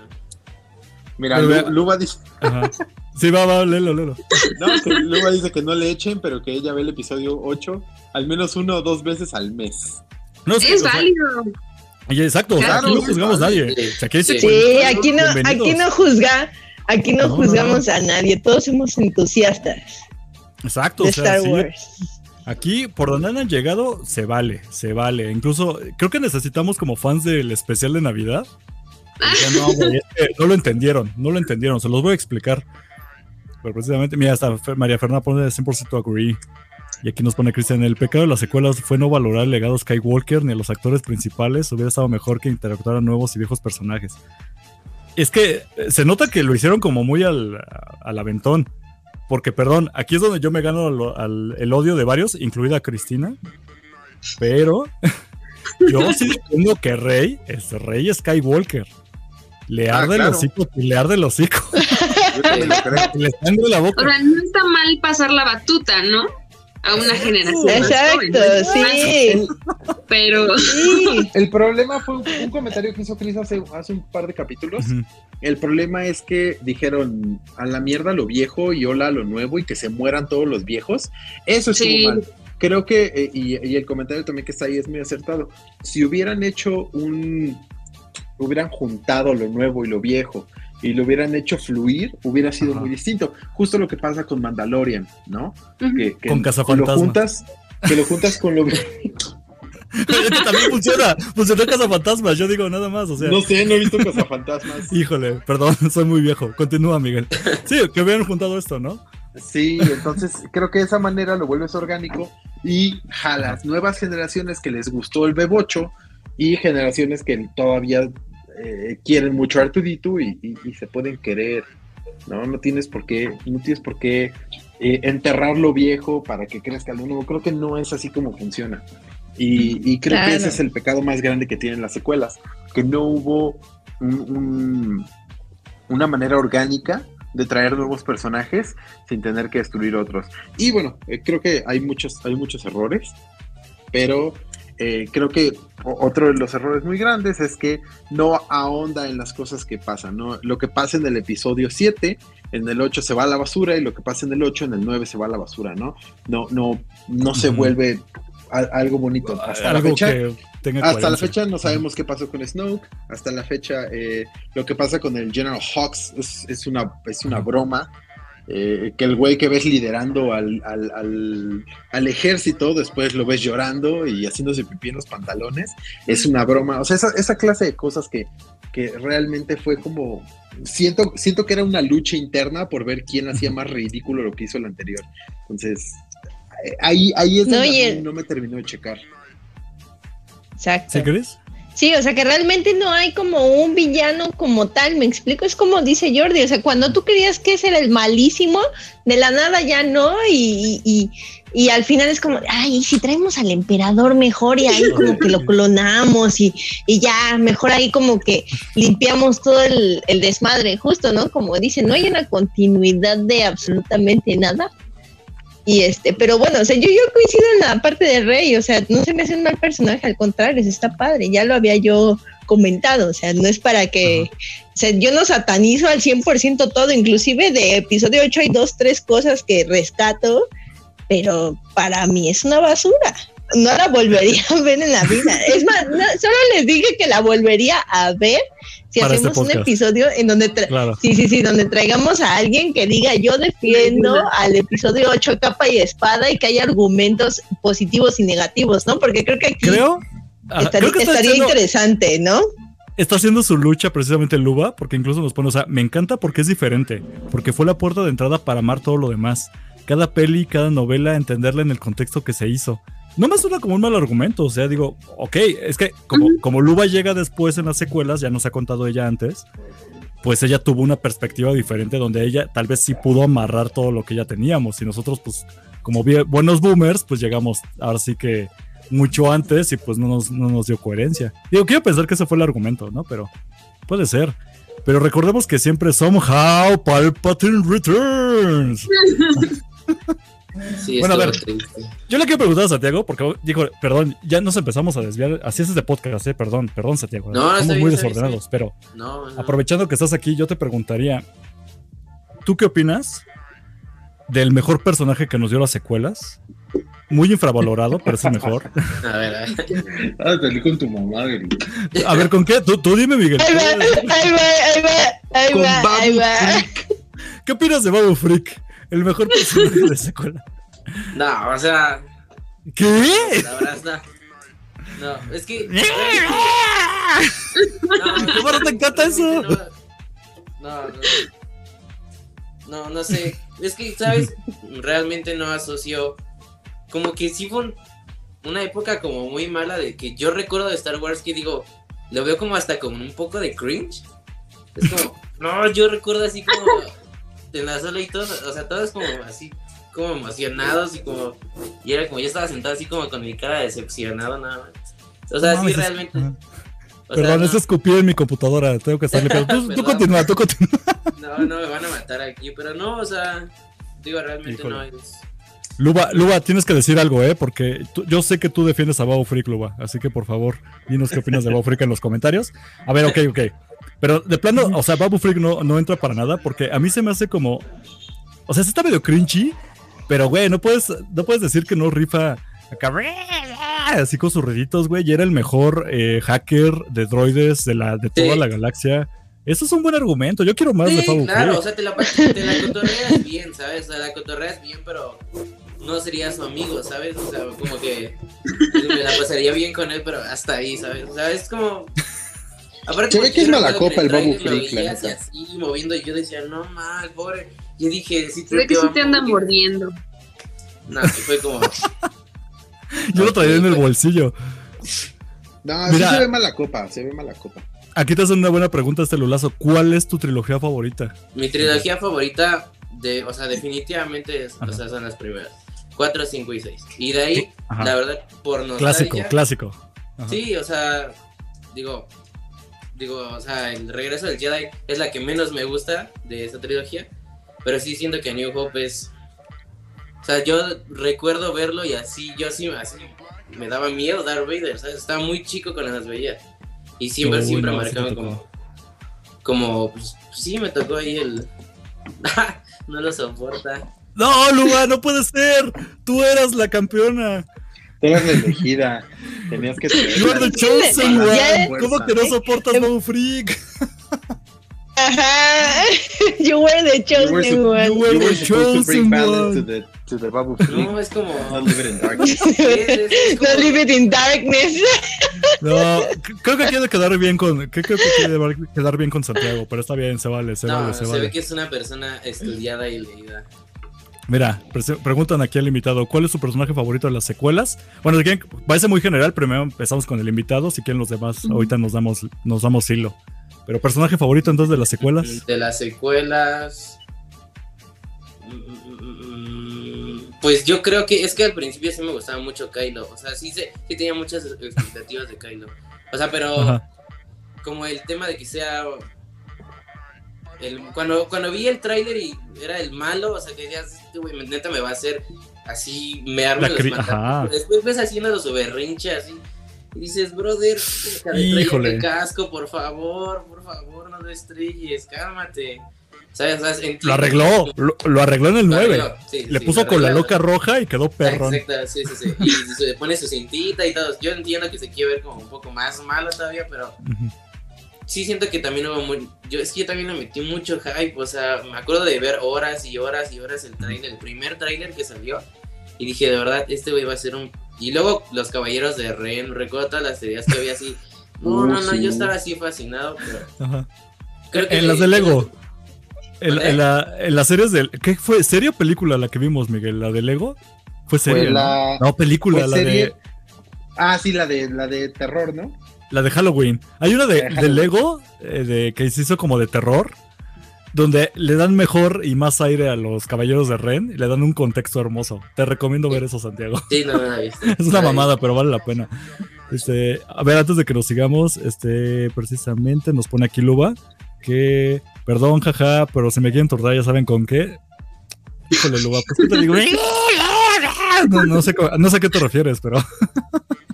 Mira, Luba dice, Ajá. Sí, va, va, léelo, léelo. [LAUGHS] no, que Luba dice que no le echen, pero que ella ve el episodio 8 al menos una o dos veces al mes. No, sí, Es o sea, válido. y exacto, o sea, Claro, aquí no juzgamos a nadie. sí. O sea, aquí dice Sí. Sí, aquí no, aquí no juzga, aquí no, No, no, juzgamos a nadie, todos somos entusiastas Exacto, de o sea, Star sí, Wars. Aquí, por donde han llegado, se vale, se vale. Incluso, creo que necesitamos como fans del especial de Navidad. Ya no, lo entendieron, no lo entendieron, se los voy a explicar. Pero precisamente, mira, hasta María Fernanda pone 100% agree. Y aquí nos pone Cristian, el pecado de las secuelas fue no valorar el legado Skywalker ni a los actores principales. Hubiera estado mejor que interactuaran nuevos y viejos personajes. Es que eh, se nota que lo hicieron como muy al, al aventón. Porque, perdón, aquí es donde yo me gano al- el odio de varios, incluida Cristina. Pero [LAUGHS] yo sí entiendo que Rey es Rey Skywalker. Le Ah, arde claro. el hocico, y le arde el hocico, [LAUGHS] [LAUGHS] le sangre la O boca. sea, no está mal pasar la batuta, ¿no? A una generación. más Exacto, joven. sí. [LAUGHS] Pero sí. El problema fue un, un comentario que hizo Chris hace, hace un par de capítulos. Ujú. El problema es que dijeron a la mierda lo viejo y hola lo nuevo y que se mueran todos los viejos. Eso estuvo Sí. mal. Creo que, eh, y, y el comentario también que está ahí es muy acertado. Si hubieran hecho un. hubieran juntado lo nuevo y lo viejo y lo hubieran hecho fluir, hubiera sido Ajá. muy distinto. Justo lo que pasa con Mandalorian, ¿no? Que, que Con lo juntas. Que lo juntas con lo. [LAUGHS] Es que también funciona. Funcionó Cazafantasmas. Yo digo nada más. O sea, No sé, no he visto Cazafantasmas. [LAUGHS] híjole, perdón, [LAUGHS] soy muy viejo. Continúa, Miguel. Sí, que hubieran juntado esto, ¿no? Sí, entonces creo que de esa manera lo vuelves orgánico y jalas nuevas generaciones que les gustó el bebocho y generaciones que todavía eh, quieren mucho a Artudito y, y- y se pueden querer, ¿no? No tienes por qué, no tienes por qué eh, enterrar lo viejo para que crezca lo nuevo. Creo que no es así como funciona. Y, y creo Claro. que ese es el pecado más grande que tienen las secuelas, que no hubo un- un- una manera orgánica de traer nuevos personajes sin tener que destruir otros. Y bueno, eh, creo que hay muchos, hay muchos errores, pero eh, creo que otro de los errores muy grandes es que no ahonda en las cosas que pasan, ¿no? Lo que pasa en el episodio 7, en el 8 se va a la basura y lo que pasa en el 8, en el 9 se va a la basura, ¿no? No, no, no se vuelve a- algo bonito. Hasta la fecha, que tenga hasta la fecha no sabemos qué pasó con Snoke. Hasta la fecha eh, lo que pasa con el General Hawks es, es una, es una broma. Eh, que el güey que ves liderando al, al, al- al ejército, después lo ves llorando y haciéndose pipí en los pantalones. Es una broma. O sea, esa, esa clase de cosas que, que realmente fue como... Siento, siento que era una lucha interna por ver quién hacía más ridículo lo que hizo el anterior. Entonces, eh, ahí, ahí es No, donde el- no me terminó de checar. Exacto. ¿Sí crees? Sí, o sea que realmente no hay como un villano como tal, me explico, es como dice Jordi, o sea, cuando tú creías que ese era el malísimo, de la nada ya no, y, y, y al final es como, ay, ¿y si traemos al emperador mejor y ahí como que lo clonamos y, y ya, mejor ahí como que limpiamos todo el, el desmadre, justo, ¿no? Como dicen, no hay una continuidad de absolutamente nada. Y este, pero bueno, o sea, yo, yo coincido en la parte de Rey, o sea, no se me hace un mal personaje, al contrario, está padre, ya lo había yo comentado, o sea, no es para que, o sea, yo no satanizo al 100% todo, inclusive de episodio 8 hay dos, tres cosas que rescato, pero para mí es una basura, no la volvería a ver en la vida, es más, no, solo les dije que la volvería a ver si Para este hacemos un episodio en donde tra- Claro. Sí, sí, sí, donde traigamos a alguien que diga yo defiendo al episodio 8 capa y espada y que haya argumentos positivos y negativos, ¿no? Porque creo que aquí Creo. ajá, estaría, creo que está estaría haciendo, interesante, ¿no? está haciendo su lucha precisamente Luba, porque incluso nos pone, o sea, me encanta porque es diferente, porque fue la puerta de entrada para amar todo lo demás. Cada peli, cada novela, entenderla en el contexto que se hizo. No me suena como un mal argumento, o sea, digo, ok, es que como, como Luba llega después en las secuelas, ya nos ha contado ella antes, pues ella tuvo una perspectiva diferente donde ella tal vez sí pudo amarrar todo lo que ya teníamos y nosotros pues como buenos boomers pues llegamos ahora sí que mucho antes y pues no nos, no nos dio coherencia. Digo, quiero pensar que ese fue el argumento, ¿no? Pero puede ser. Pero recordemos que siempre somehow Palpatine returns. [LAUGHS] Sí, Bueno, a ver. triste. Yo le quiero preguntar a Santiago, porque dijo, perdón, ya nos empezamos a desviar. Así es este podcast, eh, perdón, perdón, Santiago. No, está Somos bien, muy desordenados, pero No, no. aprovechando que estás aquí, yo te preguntaría, ¿tú qué opinas del mejor personaje que nos dio las secuelas? Muy infravalorado, pero es el mejor. [LAUGHS] [LAUGHS] A ver, a ver. Ah, salí con tu mamá, güey. A ver, ¿con qué? Tú, tú dime, Miguel. Ahí va, ahí va, ahí va, ahí va, ahí va. ¿Qué opinas de Babu Freak? El mejor personaje de secuela. [LAUGHS] No, o sea, ¿Qué? la verdad no. No, es que. [LAUGHS] ¿Cómo no te encanta eso? No, no, no. No, no sé. Es que, ¿sabes? Realmente no asocio. Como que sí fue un- una época como muy mala de que yo recuerdo de Star Wars que digo, lo veo como hasta con un poco de cringe. Es como, no, yo recuerdo así como en la sala y todo, o sea, todos como así, como emocionados y como, y era como yo estaba sentado así como con mi cara decepcionado nada más. O sea, No sí, realmente. O sea, Perdón, no. es escupí en mi computadora. Tengo que estarle. Pero tú, [LAUGHS] tú continúa, tú continúa. [LAUGHS] No, no me van a matar aquí, pero no, o sea, digo, realmente Híjole. no es. Luba, Luba, tienes que decir algo, ¿eh? Porque tú- yo sé que tú defiendes a Babu Freak, Luba. Así que por favor, dinos qué opinas de Babu Freak en los comentarios. A ver, ok, ok. Pero de plano, o sea, Babu Freak no, no entra para nada porque a mí se me hace como. O sea, sí está medio cringy, pero güey, no puedes, no puedes decir que no rifa acá, así con sus ruiditos, güey. Y era el mejor eh, hacker de droides de, la, de toda Sí. la galaxia. Eso es un buen argumento. Yo quiero más de Sí, Babu claro, Freak. o sea, te la, te la cotorreas bien, ¿sabes? O sea, la cotorreas bien, pero no sería su amigo, ¿sabes? O sea, como que me la pasaría bien con él, pero hasta ahí, ¿sabes? O sea, es como... Aparte, Se ve que es mala copa el que Babu Freak, la neta. así moviendo y yo decía, no mal, pobre. Yo dije, sí Se ve que sí te andan mordiendo. No, y fue como... [LAUGHS] Yo lo traía en el bolsillo. No, Mira. sí se ve mala copa, se ve mala copa. Aquí te hacen una buena pregunta este Lulazo. ¿Cuál es tu trilogía favorita? Mi trilogía favorita, de, o sea, definitivamente es- o sea, son las primeras. 4, 5 y 6. Y de ahí, Ajá. la verdad, por Clásico, nostalgia... clásico. Ajá. Sí, o sea, digo, digo, o sea, el regreso del Jedi es la que menos me gusta de esta trilogía, pero sí siento que New Hope es, o sea, yo recuerdo verlo y así, yo sí, así, me daba miedo Darth Vader, ¿sabes? Estaba muy chico cuando las veía y siempre, Uy, siempre no, marcaban como, como, pues, sí, me tocó ahí el, [LAUGHS] no lo soporta. No, Luba, no puede ser. Tú eras la campeona. Eras la elegida. Tenías que You are the chosen one. ¿Cómo que no soportas Babu Freak? Ajá. [LAUGHS] You were the You were, chosen sup- one. you were you were the supposed to bring chosen balance one. to the, to the Babu Freak. No, es como, Not live it in darkness. [LAUGHS] es- como- leave it in darkness. No, creo que quiere quedar bien con. Creo que quiere quedar bien con Santiago, pero está bien, se vale, se no, vale, se se vale. ve que es una persona estudiada y leída. Mira, pre- preguntan aquí al invitado, ¿cuál es su personaje favorito de las secuelas? Bueno, si quieren, parece muy general, primero empezamos con el invitado, si quieren los demás, ahorita nos damos, nos damos hilo. Pero personaje favorito entonces de las secuelas. De las secuelas. Pues yo creo que es que al principio sí me gustaba mucho Kylo. O sea, sí, se, sí tenía muchas expectativas de Kylo. O sea, pero Ajá. como el tema de que sea. El, cuando, cuando vi el tráiler y era el malo, o sea, que decías, este güey, neta me va a hacer así, me arma los ajá. Después ves haciendo su berrinche así. Y dices, brother, Híjole. el casco, por favor, por favor, no lo estrelles, cálmate. ¿Sabes? ¿Sabes? Lo arregló, lo, lo arregló en el Lo 9. arregló, sí, Le sí, puso con la loca roja y quedó perrón. Exacto, sí, sí, sí. Y se pone su cintita y todo. Yo entiendo que se quiere ver como un poco más malo todavía, pero Ujú. Sí siento que también hubo muy. Yo, es que yo también le metí mucho hype. O sea, me acuerdo de ver horas y horas y horas el trailer, el primer trailer que salió. Y dije, de verdad, este güey va a ser un. Y luego los caballeros de Ren, recuerdo todas las teorías que había así. No, [LAUGHS] Uh, no, no, sí. yo estaba así fascinado, pero [LAUGHS] Ajá. creo que. En las de Lego. En, ¿Vale? en la, en las series del. ¿Qué fue? ¿Serie o película la que vimos, Miguel? ¿La de Lego? Fue serie. Fue la- ¿no? No, película, Fue la serie- de. Ah, sí, la de, la de terror, ¿no? La de Halloween. Hay una de. Lego eh, de, que se hizo como de terror. Donde le dan mejor y más aire a los caballeros de Ren y le dan un contexto hermoso. Te recomiendo ver eso, Santiago. Sí, no, no viste. [LAUGHS] Es una mamada, pero vale la pena. Este, a ver, antes de que nos sigamos, este, precisamente nos pone aquí Luba que, perdón, jaja, pero si me quieren tortar, ya saben con qué. Híjole, Luba, pues qué te digo. [LAUGHS] No, no sé, no sé a qué te refieres, pero [LAUGHS]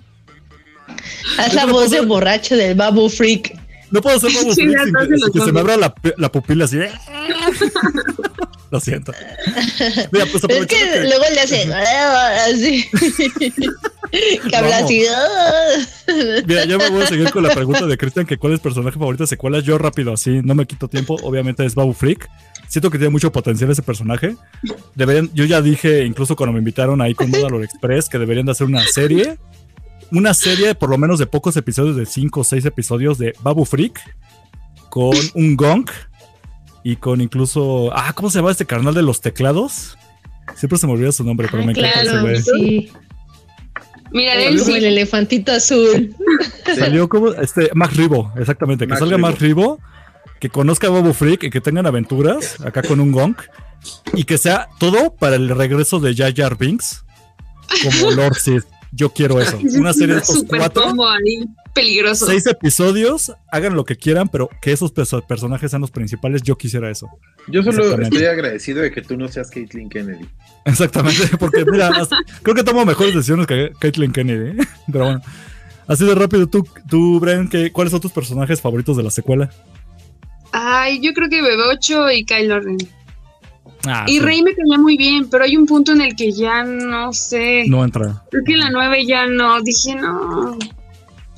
Haz la no voz de borracho del Babu Freak. no puedo hacer Babu Freak sin, que, sin se me abra la, la pupila así. [LAUGHS] Lo siento. Mira, pues Pero es que luego le hace así. [LAUGHS] que habla así. "Ah". Mira, yo me voy a seguir con la pregunta de Cristian, que cuál es personaje favorito de secuelas. Yo rápido, así, no me quito tiempo. Obviamente es Babu Freak. Siento que tiene mucho potencial ese personaje. Deberían, yo ya dije, incluso cuando me invitaron ahí con Mandalore Express, que deberían de hacer una serie. Una serie, por lo menos de pocos episodios, de 5 o 6 episodios de Babu Freak, con [LAUGHS] un gong y con incluso. Ah, ¿cómo se llama este carnal de los teclados? Siempre se me olvida su nombre, pero Ah, me encanta ese claro. güey. Sí, Mira, él como el sí. elefantito azul. [LAUGHS] Salió como este Max Ribo, exactamente, que Max salga Rebo. Max Ribo, que conozca a Bobo Freak y que tengan aventuras acá con un gong y que sea todo para el regreso de Jar Jar Binks como [LAUGHS] Lord Sith. Yo quiero eso. Una serie de estos Super cuatro, combo ahí. peligroso. seis episodios, hagan lo que quieran, pero que esos perso- personajes sean los principales, yo quisiera eso. Yo solo estoy agradecido de que tú no seas Caitlyn Kennedy. Exactamente, [LAUGHS] porque mira, hasta- creo que tomo mejores decisiones que Caitlyn Kennedy, ¿eh? [LAUGHS] pero bueno. Así de rápido, tú, tú Brian, ¿qué- ¿cuáles son tus personajes favoritos de la secuela? Ay, yo creo que Bebe8 y Kylo Ren. Ah, Y sí, Rey me caía muy bien, pero hay un punto en el que ya no sé. No entra. Creo que en la 9 ya no. Dije, no.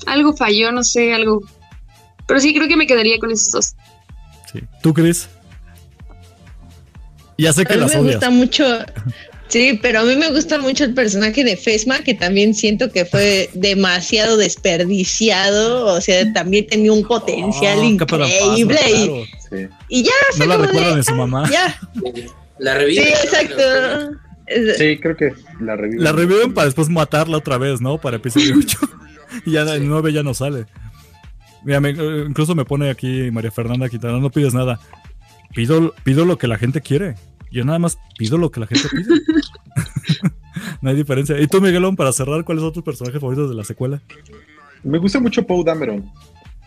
Algo falló, no sé, algo. Pero sí, creo que me quedaría con esos dos. Sí. ¿Tú, Chris? Ya sé A que mí las me odias. gusta mucho. [LAUGHS] Sí, pero a mí me gusta mucho el personaje de Fesma, que también siento que fue demasiado desperdiciado. O sea, también tenía un potencial Ah, pedazo, increíble. y- claro. Sí. Y, ya No fue la como recuerdan de, de su mamá. Ya, La sí, reviven. ¿no? exacto. Sí, creo que la reviven. La reviven para después matarla otra vez, ¿no? Para episodio [LAUGHS] 8. y ya el 9 ya no sale. Mira, me- incluso me pone aquí María Fernanda Quintana, no pides nada. Pido, pido lo que la gente quiere. Yo nada más pido lo que la gente pide. [LAUGHS] no hay diferencia. ¿Y tú, Miguelón, para cerrar, cuáles son tus personajes favoritos de la secuela? Me gusta mucho Poe Dameron.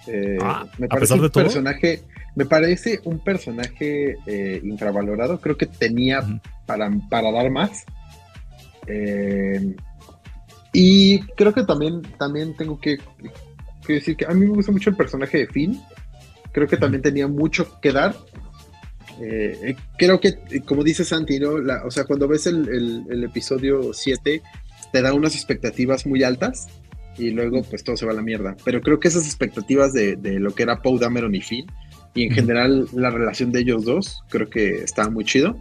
Eh, Ah, me ¿a parece pesar de un todo? personaje, me parece un personaje eh, infravalorado. Creo que tenía para, para dar más. Eh, y creo que también, también tengo que, que decir que a mí me gusta mucho el personaje de Finn. Creo que también tenía mucho que dar. Eh, eh, creo que, eh, como dice Santi, ¿no? La- o sea, cuando ves el, el- el episodio 7, te da unas expectativas muy altas y luego pues todo se va a la mierda. Pero creo que esas expectativas de, de lo que era Poe Dameron y Finn, y en general la relación de ellos dos, creo que estaba muy chido.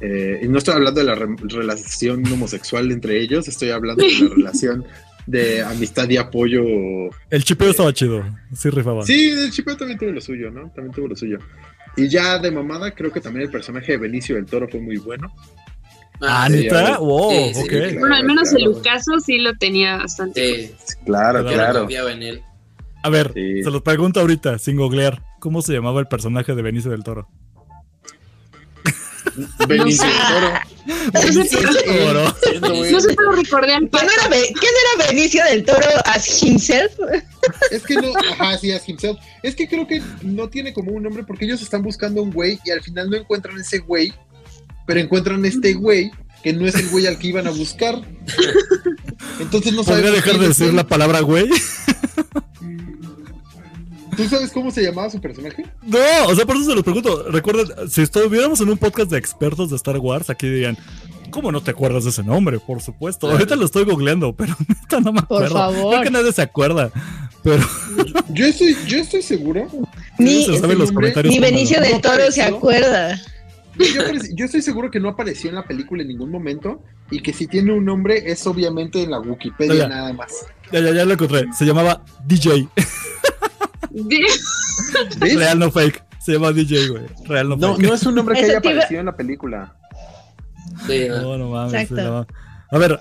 Eh, y no estoy hablando de la re- relación homosexual entre ellos, estoy hablando de la [LAUGHS] relación de amistad y apoyo. El chipeo estaba chido. Sí, rifaba. Sí, el chipeo también tuvo lo suyo, ¿no? También tuvo lo suyo. Y ya de mamada, creo que también el personaje de Benicio del Toro fue muy bueno. Ah, sí, ¿neta? Wow, Sí, sí. Bueno, al menos claro. el Lucaso sí lo tenía bastante. Sí, Claro, Claro. yo no claro. confiaba en él. A ver, Sí. se los pregunto ahorita, sin googlear. ¿Cómo se llamaba el personaje de Benicio del Toro? [LAUGHS] Benicio del Toro. Benicio del Toro. No sé, pero [LAUGHS] recordé ¿Quién era, Be- quién era Benicio del Toro as himself? Es que no, ajá, sí, as himself. Es que creo que no tiene como un nombre porque ellos están buscando un güey y al final no encuentran ese güey, pero encuentran este güey que no es el güey al que iban a buscar. [LAUGHS] Entonces no sabes. ¿Podría dejar de decir la palabra güey? ¿Tú sabes cómo se llamaba su personaje? No, o sea, por eso se los pregunto. Recuerden, si estuviéramos en un podcast de expertos de Star Wars, aquí dirían, ¿cómo no te acuerdas de ese nombre? Por supuesto. Claro. Ahorita lo estoy googleando, pero [LAUGHS] neta no me Por acuerdo. favor. Creo que nadie se acuerda. Pero [LAUGHS] Yo estoy, yo estoy seguro. Ni, se sabe los comentarios. ni. Benicio del No Toro se acuerda. Yo, estoy seguro que no apareció en la película en ningún momento y que si tiene un nombre es obviamente en la Wikipedia nada más. Ya, ya, ya lo encontré. Se llamaba DJ. [LAUGHS] ¿Ves? Real no fake. Se llama DJ, güey. Real no, No, fake. no es un nombre que Eso haya aparecido en la película. Sí, no. No, no mames. No. A ver,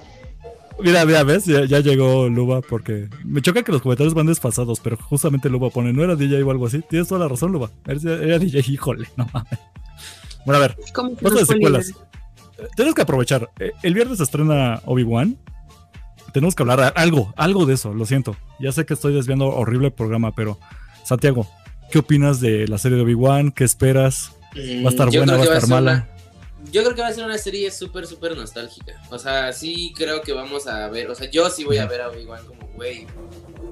mira, mira, ves, ya, ya llegó Luba porque me choca que los comentarios van desfasados, pero justamente Luba pone, no era DJ o algo así. Tienes toda la razón, Luba. Era, era DJ, híjole, no mames. Bueno, a ver, ¿Cómo que cosas de secuelas. Eh, Tenemos que aprovechar. Eh, El viernes se estrena Obi-Wan. Tenemos que hablar algo, algo de eso, lo siento. Ya sé que estoy desviando horrible el programa, pero Santiago, ¿qué opinas de la serie de Obi-Wan? ¿Qué esperas? Mm, ¿Va a estar yo buena? ¿Va a estar mala? una- yo creo que va a ser una serie súper, súper nostálgica. O sea, sí creo que vamos a ver. O sea, yo sí voy a ver a Obi-Wan como, güey,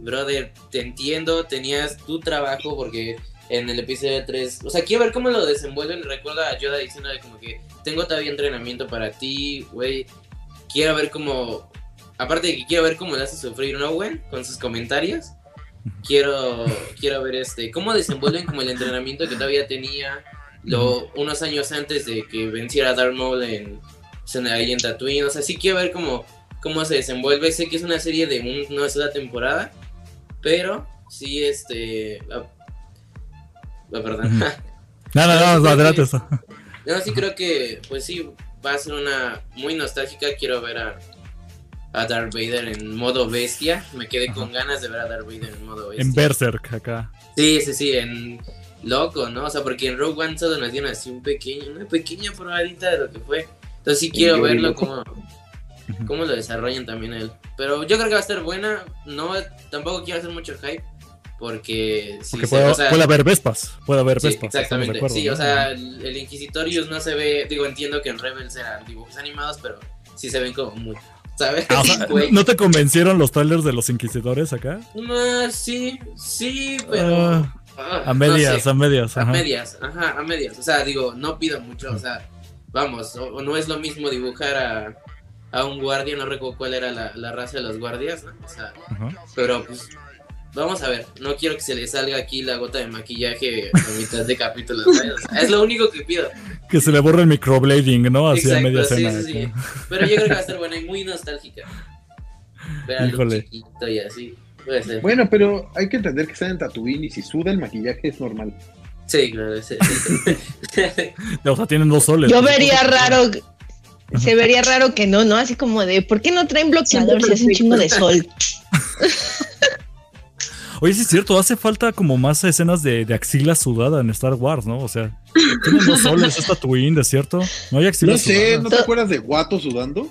brother, te entiendo, tenías tu trabajo porque en el episodio 3. O sea, quiero ver cómo lo desenvuelven. Recuerda a Yoda diciendo de como que tengo todavía entrenamiento para ti, güey. Quiero ver cómo. Aparte de que quiero ver cómo le hace sufrir Owen con sus comentarios. Quiero, quiero ver este cómo desenvuelven como el entrenamiento que todavía tenía lo, unos años antes de que venciera a Darth Maul en, en, ahí en Tatooine. O sea, sí quiero ver cómo, cómo se desenvuelve. Sé que es una serie de un- una sola temporada, pero sí, este. ah, ah, perdón. [LAUGHS] No, no, no, no, adelante. eso. No, sí creo que, pues sí, va a ser una muy nostálgica. Quiero ver a, a Darth Vader en modo bestia. Me quedé con ganas de ver a Darth Vader en modo bestia. En Berserk, acá. Sí, sí, sí, en loco, ¿no? O sea, porque en Rogue One solo nos dieron así un pequeño, una pequeña probadita de lo que fue. Entonces sí quiero verlo como... Cómo lo desarrollan también él. Pero yo creo que va a estar buena. No, tampoco quiero hacer mucho hype. Porque, sí Porque se- puede, o sea, puede haber Vespas. Puede haber sí, Vespas. exactamente. acuerdo, sí, ¿no? o sea, el, el Inquisitorius no se ve. Digo, entiendo que en Rebels eran dibujos animados, pero sí se ven como muy. ¿Sabes? Ah, o sea, [LAUGHS] Güey. ¿No te convencieron los trailers de los Inquisidores acá? Ah, sí, sí, pero. Ah, ah, a no medias, sé. a medias. A ajá. medias, ajá, a medias. O sea, digo, no pido mucho, o sea, vamos, o, o no es lo mismo dibujar a, a un guardia, no recuerdo cuál era la, la raza de los guardias, ¿no? O sea, Ajá. pero pues, vamos a ver, no quiero que se le salga aquí la gota de maquillaje a mitad de capítulo, sea, es lo único que pido. Que se le borre el microblading, ¿no? Así a Exacto, media sí, escena. sí, sí. Pero yo creo que va a estar buena y muy nostálgica. Ver a Híjole. chiquito y así, puede ser. Bueno, pero hay que entender que están en Tatooine y si suda el maquillaje es normal. Sí, claro, sí. [LAUGHS] O sea, tienen dos soles. Yo vería raro, se vería raro que no, ¿no? Así como de, ¿por qué no traen bloqueador si hace un chingo de sol? [LAUGHS] Oye, sí es cierto, hace falta como más escenas de, de axila sudada en Star Wars, ¿no? O sea, tienen dos soles, esta Twin, ¿de cierto? No hay axila No sé, sudada. ¿no te acuerdas de Guato sudando?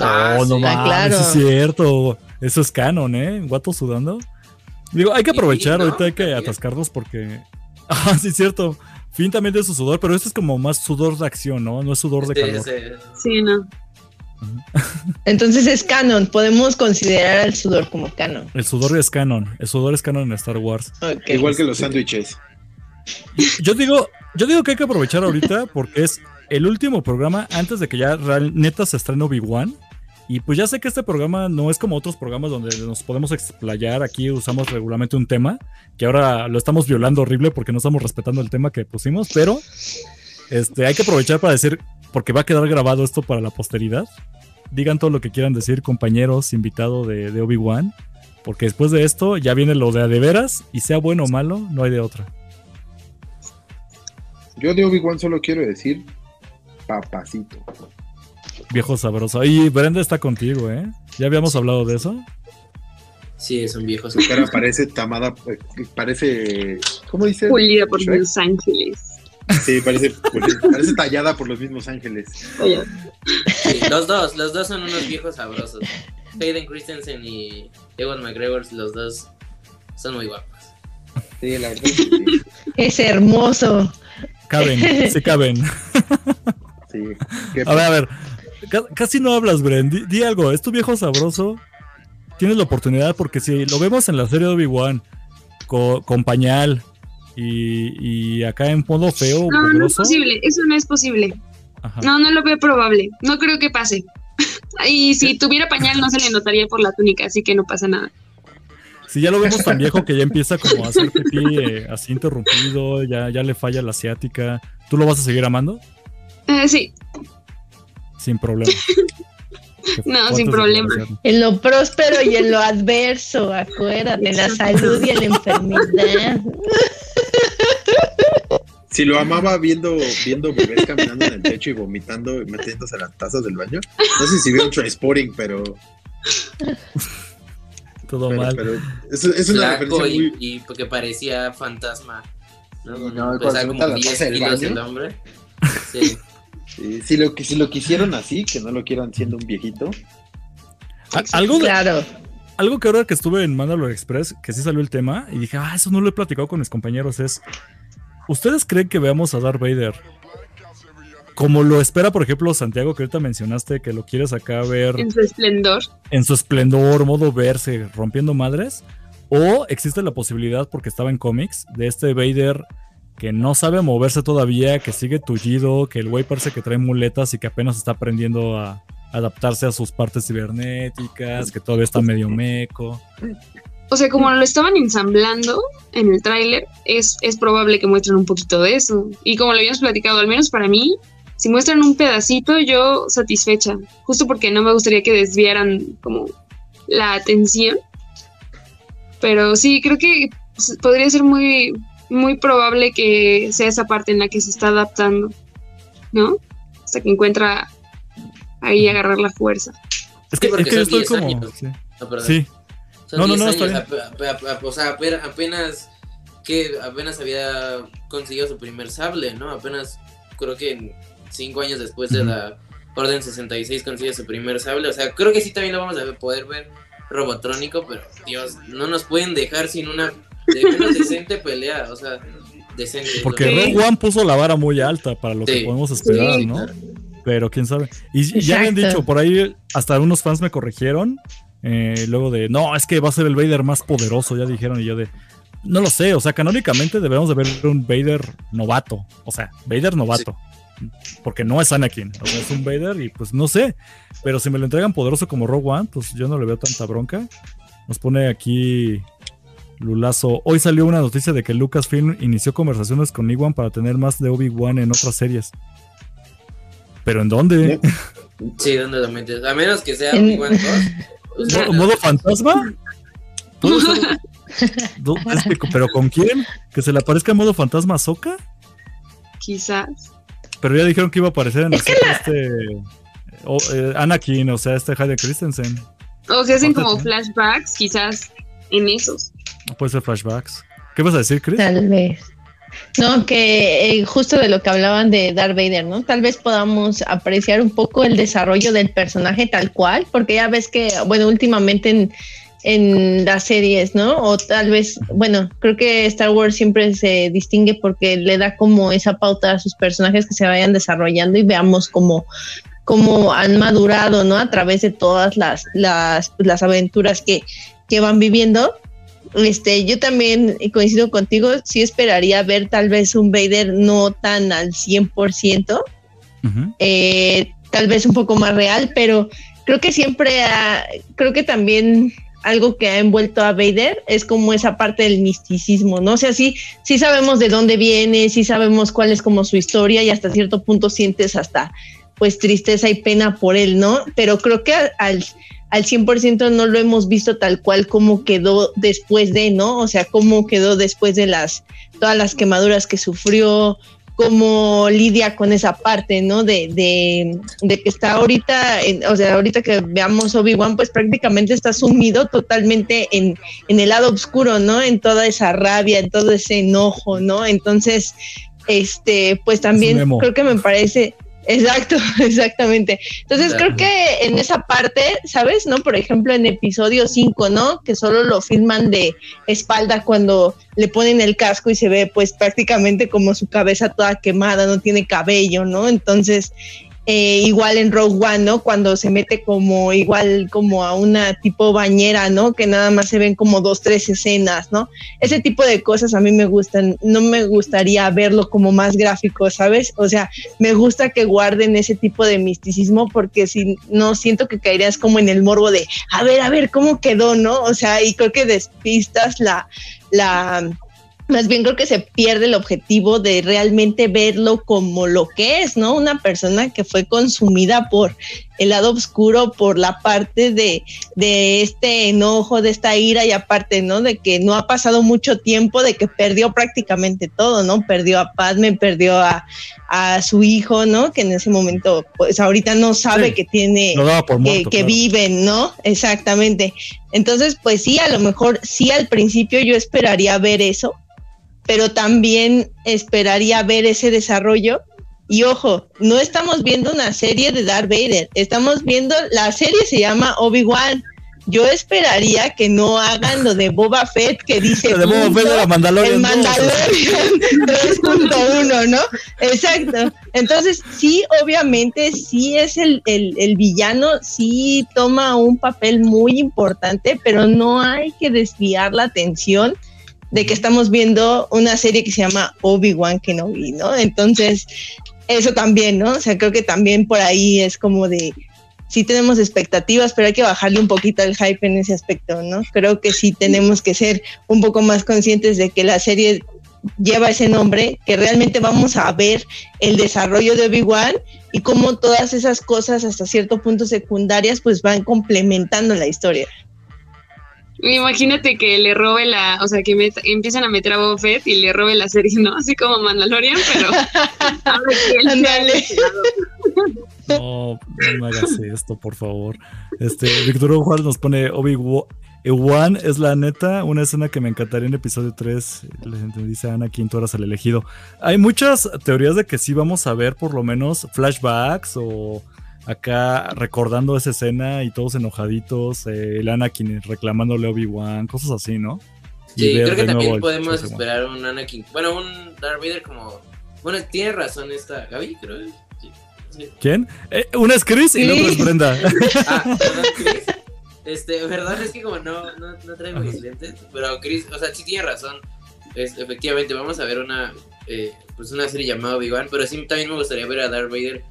Ah, oh, no sí. mames, Ah, claro. sí es cierto. Eso es canon, ¿eh? Guato sudando. Digo, hay que aprovechar, ¿no? ahorita hay que atascarnos porque. [LAUGHS] Ah, sí es cierto. Fin también de su sudor, pero este es como más sudor de acción, ¿no? No es sudor de Sí, calor. sí. Sí, no. Entonces es canon, podemos considerar al sudor como canon. El sudor es canon. El sudor es canon en Star Wars. Igual que los sándwiches. Yo digo, yo digo que hay que aprovechar ahorita [LAUGHS] porque es el último programa antes de que ya real, neta se estrene Obi-Wan. Y pues ya sé que este programa no es como otros programas donde nos podemos explayar. Aquí usamos regularmente un tema que ahora lo estamos violando horrible porque no estamos respetando el tema que pusimos. Pero este, hay que aprovechar para decir, porque va a quedar grabado esto para la posteridad. Digan todo lo que quieran decir, compañeros, invitado de, de Obi-Wan. Porque después de esto ya viene lo de a de veras y sea bueno o malo, no hay de otra. Yo de Obi-Wan solo quiero decir papacito. Viejo sabroso. Y Brenda está contigo, ¿eh? Ya habíamos hablado de eso. Sí, son viejos. Su cara parece tamada, eh, parece, ¿cómo dice? Pulida por Shrek? Los Ángeles. Sí, parece, parece tallada por los mismos ángeles. Sí, los dos, los dos son unos viejos sabrosos. Hayden Christensen y Ewan McGregor, los dos son muy guapos. Sí, la verdad. es que Sí, Es hermoso. Caben, sí caben. sí. Qué A ver, a ver. Ca- Casi no hablas, Bren. Di, di algo. Es tu viejo sabroso. Tienes la oportunidad porque si lo vemos en la serie de Obi-Wan co- con pañal y, y acá en modo feo, no, no es posible, eso no es posible. Ajá. No, no lo veo probable. No creo que pase. [LAUGHS] Y si tuviera pañal no se le notaría por la túnica, así que no pasa nada. Si ya lo vemos tan viejo que ya empieza como a hacer pipí eh, así interrumpido, ya, ya le falla la asiática. ¿Tú lo vas a seguir amando? Eh, sí, Sin problema. [LAUGHS] No, sin problema. En lo próspero y en lo adverso, acuérdate, la salud y en la enfermedad. [LAUGHS] Si lo amaba viendo, viendo bebés caminando en el techo y vomitando y metiéndose a las tazas del baño. No sé si vieron Transporting, pero, Todo pero, mal. pero es, es una referencia y, muy. y porque parecía fantasma. ¿no? No, pesaba cuando como mete la 10 taza del kilos baño. el hombre. [LAUGHS] Sí. sí, si, lo, que- si lo quisieron así, que no lo quieran siendo un viejito. Algo, de- Claro. algo que ahora que estuve en Mandalore Express, que sí salió el tema, y dije, ah, eso no lo he platicado con mis compañeros, es, ¿ustedes creen que veamos a Darth Vader como lo espera, por ejemplo, Santiago, que ahorita mencionaste que lo quieres acá ver en su esplendor. en su esplendor, modo verse, rompiendo madres? ¿O existe la posibilidad, porque estaba en cómics, de este Vader que no sabe moverse todavía, que sigue tullido, que el güey parece que trae muletas y que apenas está aprendiendo a adaptarse a sus partes cibernéticas, que todavía está medio meco? O sea, como lo estaban ensamblando en el tráiler, es, es probable que muestren un poquito de eso. Y como lo habíamos platicado, al menos para mí, si muestran un pedacito, yo satisfecha. Justo porque no me gustaría que desviaran como la atención. Pero sí, creo que podría ser muy, muy probable que sea esa parte en la que se está adaptando, ¿no? Hasta que encuentra ahí agarrar la fuerza. Es que, porque es que yo estoy 10 como... años. Sí. No, sí. Son No, no, 10 no, está años, ap- ap- ap- o sea, ape- apenas que apenas había conseguido su primer sable, ¿no? Apenas creo que cinco años después de Ujú. la Orden 66 consigue su primer sable. O sea, creo que sí también lo vamos a poder ver robotrónico, pero Dios, no nos pueden dejar sin una de menos [LAUGHS] decente pelea. O sea, decente. Porque Lo- Rogue One puso la vara muy alta para lo que podemos esperar, Sí. ¿no? Pero quién sabe. Y, y ya habían dicho, por ahí hasta algunos fans me corrigieron. eh, luego de, no, es que va a ser el Vader más poderoso, ya dijeron. Y yo de, no lo sé. O sea, canónicamente debemos de ver un Vader novato. O sea, Vader novato. Porque no es Anakin. O sea, es un Vader y pues no sé. Pero si me lo entregan poderoso como Rogue One, pues yo no le veo tanta bronca. Nos pone aquí Lulazo. Hoy salió una noticia de que Lucasfilm inició conversaciones con Iwan para tener más de Obi-Wan en otras series. ¿Pero en dónde? Sí, ¿dónde lo metes? A menos que sea En- Obi-Wan 2. o sea, ¿Mo- ¿Modo fantasma? ¿Puede ser? Do- [LAUGHS] es que- ¿Pero con quién? ¿Que se le aparezca en modo fantasma a Soka? Quizás. Pero ya dijeron que iba a aparecer en Es que Ahsoka este. o- eh, Anakin, o sea, este Hayden Christensen. O se hacen como flashbacks, quizás en esos. No puede ser flashbacks. ¿Qué vas a decir, Chris? Tal vez. No, que eh, justo de lo que hablaban de Darth Vader, ¿no? Tal vez podamos apreciar un poco el desarrollo del personaje tal cual, porque ya ves que, bueno, últimamente en, en las series, ¿no? O tal vez, bueno, creo que Star Wars siempre se distingue porque le da como esa pauta a sus personajes que se vayan desarrollando y veamos cómo, cómo han madurado, ¿no? A través de todas las, las, las aventuras que, que van viviendo. Este, yo también coincido contigo, sí esperaría ver tal vez un Vader no tan al 100%, Ujú. eh, tal vez un poco más real, pero creo que siempre, ha- creo que también algo que ha envuelto a Vader es como esa parte del misticismo, ¿no? O sea, sí, sí sabemos de dónde viene, sí sabemos cuál es como su historia y hasta cierto punto sientes hasta pues tristeza y pena por él, ¿no? Pero creo que al, al, al 100% no lo hemos visto tal cual como quedó después de, ¿no? O sea, cómo quedó después de las, todas las quemaduras que sufrió, cómo lidia con esa parte, ¿no? De, de, de que está ahorita, en- o sea, ahorita que veamos Obi-Wan, pues prácticamente está sumido totalmente en, en el lado oscuro, ¿no? En toda esa rabia, en todo ese enojo, ¿no? Entonces, este, pues también creo que me parece, exacto, [LAUGHS] exactamente. Entonces creo que en esa parte, ¿sabes? ¿No? Por ejemplo, en episodio 5, ¿no? Que solo lo filman de espalda cuando le ponen el casco y se ve pues prácticamente como su cabeza toda quemada, no tiene cabello, ¿no? Entonces, eh, igual en Rogue One, ¿no? Cuando se mete como igual como a una tipo bañera, ¿no? Que nada más se ven como dos, tres escenas, ¿no? Ese tipo de cosas a mí me gustan, no me gustaría verlo como más gráfico, ¿sabes? O sea, me gusta que guarden ese tipo de misticismo porque si no siento que caerías como en el morbo de, a ver, a ver, ¿cómo quedó, no? O sea, y creo que despistas la, la, más bien creo que se pierde el objetivo de realmente verlo como lo que es, ¿no? Una persona que fue consumida por el lado oscuro, por la parte de, de este enojo, de esta ira y aparte, ¿no? De que no ha pasado mucho tiempo, de que perdió prácticamente todo, ¿no? Perdió a Padme, perdió a, a su hijo, ¿no? Que en ese momento, pues ahorita no sabe Sí. que tiene que, que claro. viven, ¿no? Exactamente. Entonces, pues sí, a lo mejor sí al principio yo esperaría ver eso, pero también esperaría ver ese desarrollo. Y ojo, no estamos viendo una serie de Darth Vader, estamos viendo, la serie se llama Obi-Wan. Yo esperaría que no hagan lo de Boba Fett que dice Lo de Boba Fett de la Mandalorian. el Mandalorian 3.1, ¿no? Exacto. Entonces, sí, obviamente, sí es el, el, el villano, sí toma un papel muy importante, pero no hay que desviar la atención de que estamos viendo una serie que se llama Obi-Wan Kenobi, ¿no? Entonces, eso también, ¿no? O sea, creo que también por ahí es como de, sí tenemos expectativas, pero hay que bajarle un poquito el hype en ese aspecto, ¿no? Creo que sí tenemos que ser un poco más conscientes de que la serie lleva ese nombre, que realmente vamos a ver el desarrollo de Obi-Wan y cómo todas esas cosas hasta cierto punto secundarias pues van complementando la historia. Imagínate que le robe la, o sea, que met- empiezan a meter a Boba Fett y le robe la serie, ¿no? Así como Mandalorian, pero [LAUGHS] Ándale. No, no me hagas esto, por favor. Este, Víctor Hugo Juárez nos pone Obi-Wan es la neta, una escena que me encantaría en episodio 3. Le dice a Anakin, tú eras el elegido. Hay muchas teorías de que sí vamos a ver por lo menos flashbacks o acá recordando esa escena y todos enojaditos, eh, el Anakin reclamándole a Obi-Wan, cosas así, ¿no? Sí, creo que también podemos esperar un Anakin. Bueno, un Darth Vader como. Bueno, tiene razón esta. Gaby, creo. Sí. sí. ¿Quién? Eh, una es Chris y la otra es Brenda. [LAUGHS] Ah, [LAUGHS] perdón, Chris. Este, verdad es que como no, no, no traigo mis lentes, pero Chris, o sea, sí tiene razón. Es, efectivamente, vamos a ver una, eh, pues una serie llamada Obi-Wan, pero sí también me gustaría ver a Darth Vader,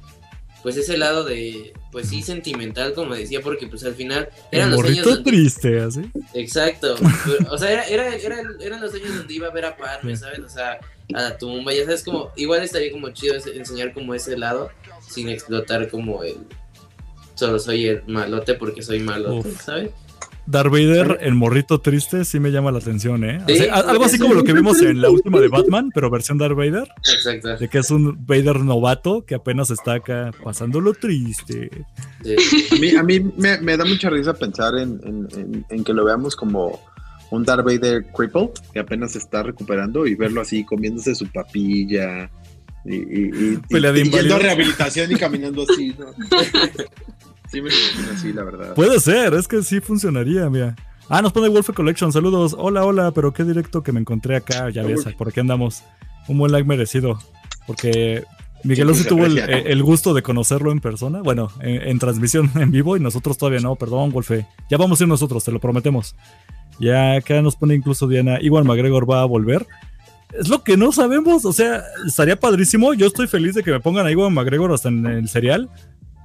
pues ese lado de, pues sí, sentimental, como decía, porque pues al final eran El los años donde... triste, así. Exacto. [LAUGHS] O sea, era, era, era- eran los años donde iba a ver a Padme, ¿sabes? O sea, a la tumba, ya sabes, como, igual estaría como chido enseñar como ese lado, sin explotar como el, solo soy el malote porque soy malote, Uf. ¿sabes? Darth Vader, el morrito triste, sí me llama la atención, ¿eh? O sea, algo así sí. como lo que vimos en la última de Batman, pero versión Darth Vader, Exacto. de que es un Vader novato que apenas está acá pasándolo triste. Sí. A mí, a mí me, me da mucha risa pensar en, en- en- en que lo veamos como un Darth Vader cripple que apenas se está recuperando y verlo así comiéndose su papilla y, y, y- yendo a rehabilitación y caminando así, ¿no? [LAUGHS] Sí, me imagino así, la verdad. Puede ser, es que sí funcionaría, mira. Ah, nos pone Wolfe Collection, saludos. Hola, hola, pero qué directo que me encontré acá, ya ves, por aquí andamos. Un buen like merecido, porque Miguel se tuvo el, aprecia. el gusto de conocerlo en persona, bueno, en, en transmisión en vivo y nosotros todavía no, perdón, Wolfe. Ya vamos a ir nosotros, te lo prometemos. Ya acá nos pone incluso Diana, igual McGregor va a volver. Es lo que no sabemos, o sea, estaría padrísimo. Yo estoy feliz de que me pongan a Iwan McGregor hasta en el serial,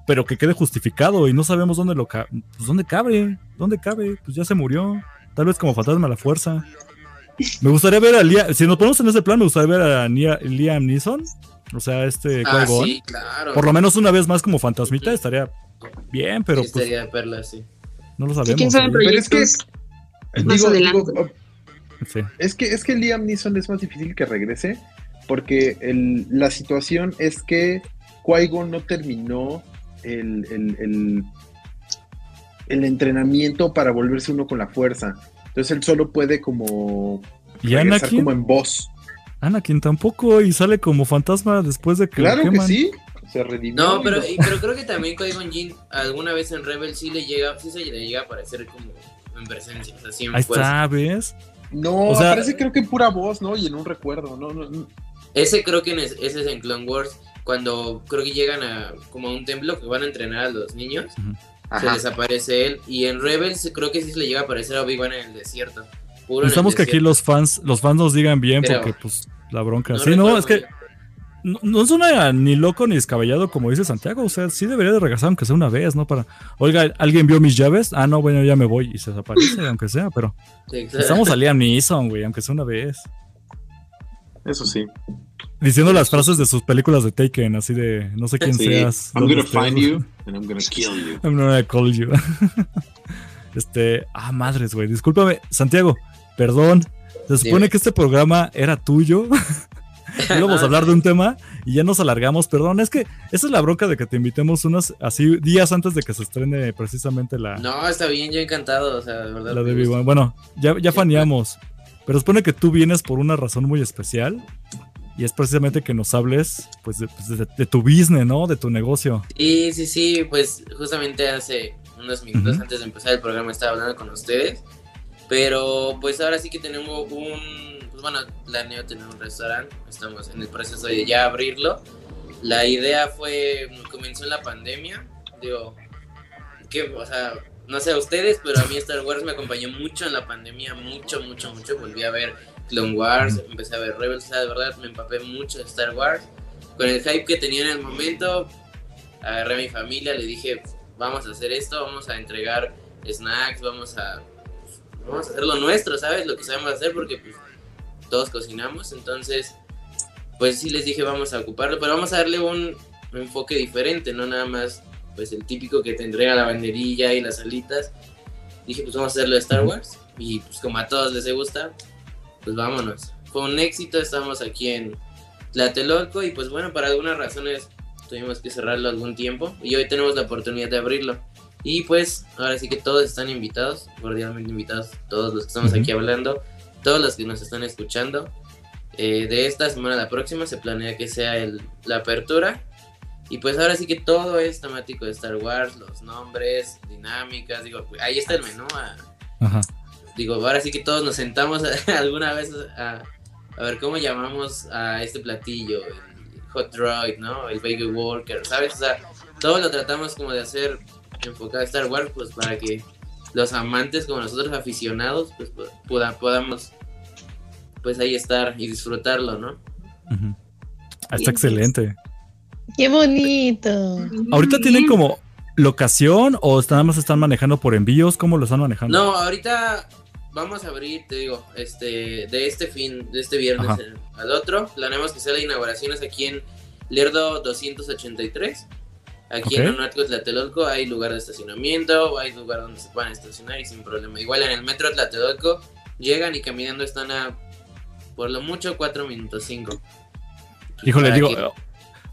pero que quede justificado y no sabemos dónde lo ca- pues dónde cabe, dónde cabe, pues ya se murió, tal vez como fantasma a la fuerza. Me gustaría ver a Liam, si nos ponemos en ese plan, me gustaría ver a Nia- Liam Neeson, o sea, este Ah, sí, claro. por lo menos una vez más como fantasmita estaría bien, pero Sí, pues estaría perla, sí. no lo Sí, sabemos. quién sabe, pero es que- proyectos más Digo- adelante. digo, Sí. Es que, es que Liam Neeson es más difícil que regrese, porque el- la situación es que Qui-Gon no terminó el, el- el- el entrenamiento para volverse uno con la fuerza. Entonces él solo puede como ¿Y Anakin? como en voz. Anakin tampoco y sale como fantasma después de que lo Claro que sí, se redimió. No, pero, y- pero creo que también Qui-Gon Jinn alguna vez en Rebel sí le llega, sí se le llega a aparecer como en presencia, o sea, sí en Ahí fuerza. está, ¿ves? No, o sea- aparece creo que en pura voz, ¿no? Y en un recuerdo, ¿no? no, no. Ese creo que en es- ese es en Clone Wars, cuando creo que llegan a como a un templo que van a entrenar a los niños, se Ajá. les aparece él. Y en Rebels creo que sí se le llega a aparecer a Obi-Wan en el desierto. Puro Necesitamos que aquí los fans, los fans nos digan bien, Pero- porque pues la bronca. No sí, no, es que no, no suena ni loco ni descabellado como dice Santiago. O sea, sí debería de regresar aunque sea una vez, ¿no? Para, oiga, ¿alguien vio mis llaves? Ah, no, bueno, ya me voy y se desaparece, [LAUGHS] aunque sea, pero Sí, claro. estamos a Liam Neeson, güey, aunque sea una vez. Eso sí. Diciendo las frases de sus películas de Taken, así de no sé quién Sí. seas. I'm gonna estés. find you and I'm gonna kill you. [LAUGHS] I'm gonna call you. [LAUGHS] este, ah, madres, güey. Discúlpame, Santiago, perdón. Se supone Dime. que este programa era tuyo. [LAUGHS] Íbamos a hablar de un tema y ya nos alargamos. Perdón, es que esa es la bronca de que te invitemos unas así días antes de que se estrene precisamente la, No, está bien, yo encantado, o sea, de verdad. la de. Bueno, ya, ya faneamos. Pero supone que tú vienes por una razón muy especial. Y es precisamente que nos hables pues, de, pues, de- de tu business, ¿no? De tu negocio. Sí, sí, sí, pues justamente hace unos minutos Ujú. antes de empezar el programa estaba hablando con ustedes, pero pues ahora sí que tenemos un, pues bueno, planeo tener un restaurante, estamos en el proceso de ya abrirlo. La idea fue, comenzó en la pandemia, digo, que, o sea, no sé a ustedes, pero a mí Star Wars me acompañó mucho en la pandemia, mucho, mucho, mucho, volví a ver Clone Wars, empecé a ver Rebels, o sea, de verdad me empapé mucho de Star Wars. Con el hype que tenía en el momento, agarré a mi familia, le dije, vamos a hacer esto, vamos a entregar snacks, vamos a, vamos a hacer lo nuestro, ¿sabes? Lo que sabemos hacer porque pues, todos cocinamos, entonces, pues sí les dije, vamos a ocuparlo, pero vamos a darle un enfoque diferente, no nada más pues el típico que te entrega la banderilla y las alitas. Dije, pues vamos a hacerlo de Star Wars y pues como a todos les gusta, pues vámonos. Fue un éxito, estamos aquí en Tlatelolco y pues bueno, para algunas razones tuvimos que cerrarlo algún tiempo y hoy tenemos la oportunidad de abrirlo. Y pues ahora sí que todos están invitados, cordialmente invitados, todos los que estamos aquí hablando, todos los que nos están escuchando. Eh, de esta semana a la próxima se planea que sea el- la apertura Y pues ahora sí que todo es temático de Star Wars, los nombres, dinámicas, digo, ahí está el menú. ah, Ajá. digo, ahora sí que todos nos sentamos [LAUGHS] alguna vez a, a ver cómo llamamos a este platillo, el hot droid, ¿no? El bagel worker, ¿sabes? O sea, todo lo tratamos como de hacer enfocado a Star Wars, pues para que los amantes como nosotros aficionados, pues po- poda- podamos, pues ahí estar y disfrutarlo, ¿no? Ah, Está excelente. Qué bonito. Ahorita tienen como locación o está- nada más están manejando por envíos, ¿cómo lo están manejando? No, ahorita vamos a abrir, te digo, este, de este fin, de este viernes Ajá. al otro, planeamos que sea la inauguración es aquí en Lerdo 283. Aquí Ok. en Onoatco, Tlatelolco, hay lugar de estacionamiento, hay lugar donde se puedan estacionar y sin problema. Igual en el metro Tlatelolco, llegan y caminando están a, por lo mucho, 4 minutos 5. Híjole, digo,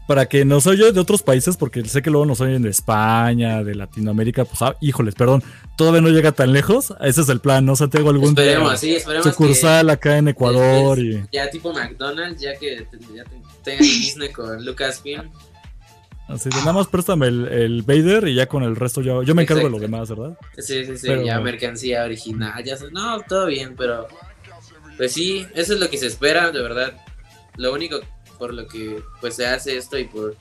para que nos oye de otros países, porque sé que luego nos oyen de España, de Latinoamérica, pues, ah, híjoles, perdón, todavía no llega tan lejos. Ese es el plan, ¿no? Santiago, algún Esperemos, día sí, esperemos que sucursal acá en Ecuador y... ya tipo McDonald's, ya que ya te- tengan Disney con Lucasfilm. Así de nada más préstame el, el Vader y ya con el resto yo, yo me encargo de lo demás, ¿verdad? Sí, sí, sí, Pero- ya mercancía original, ya sé, no, todo bien, pero pues sí, eso es lo que se espera, de verdad. Lo único por lo que pues se hace esto y por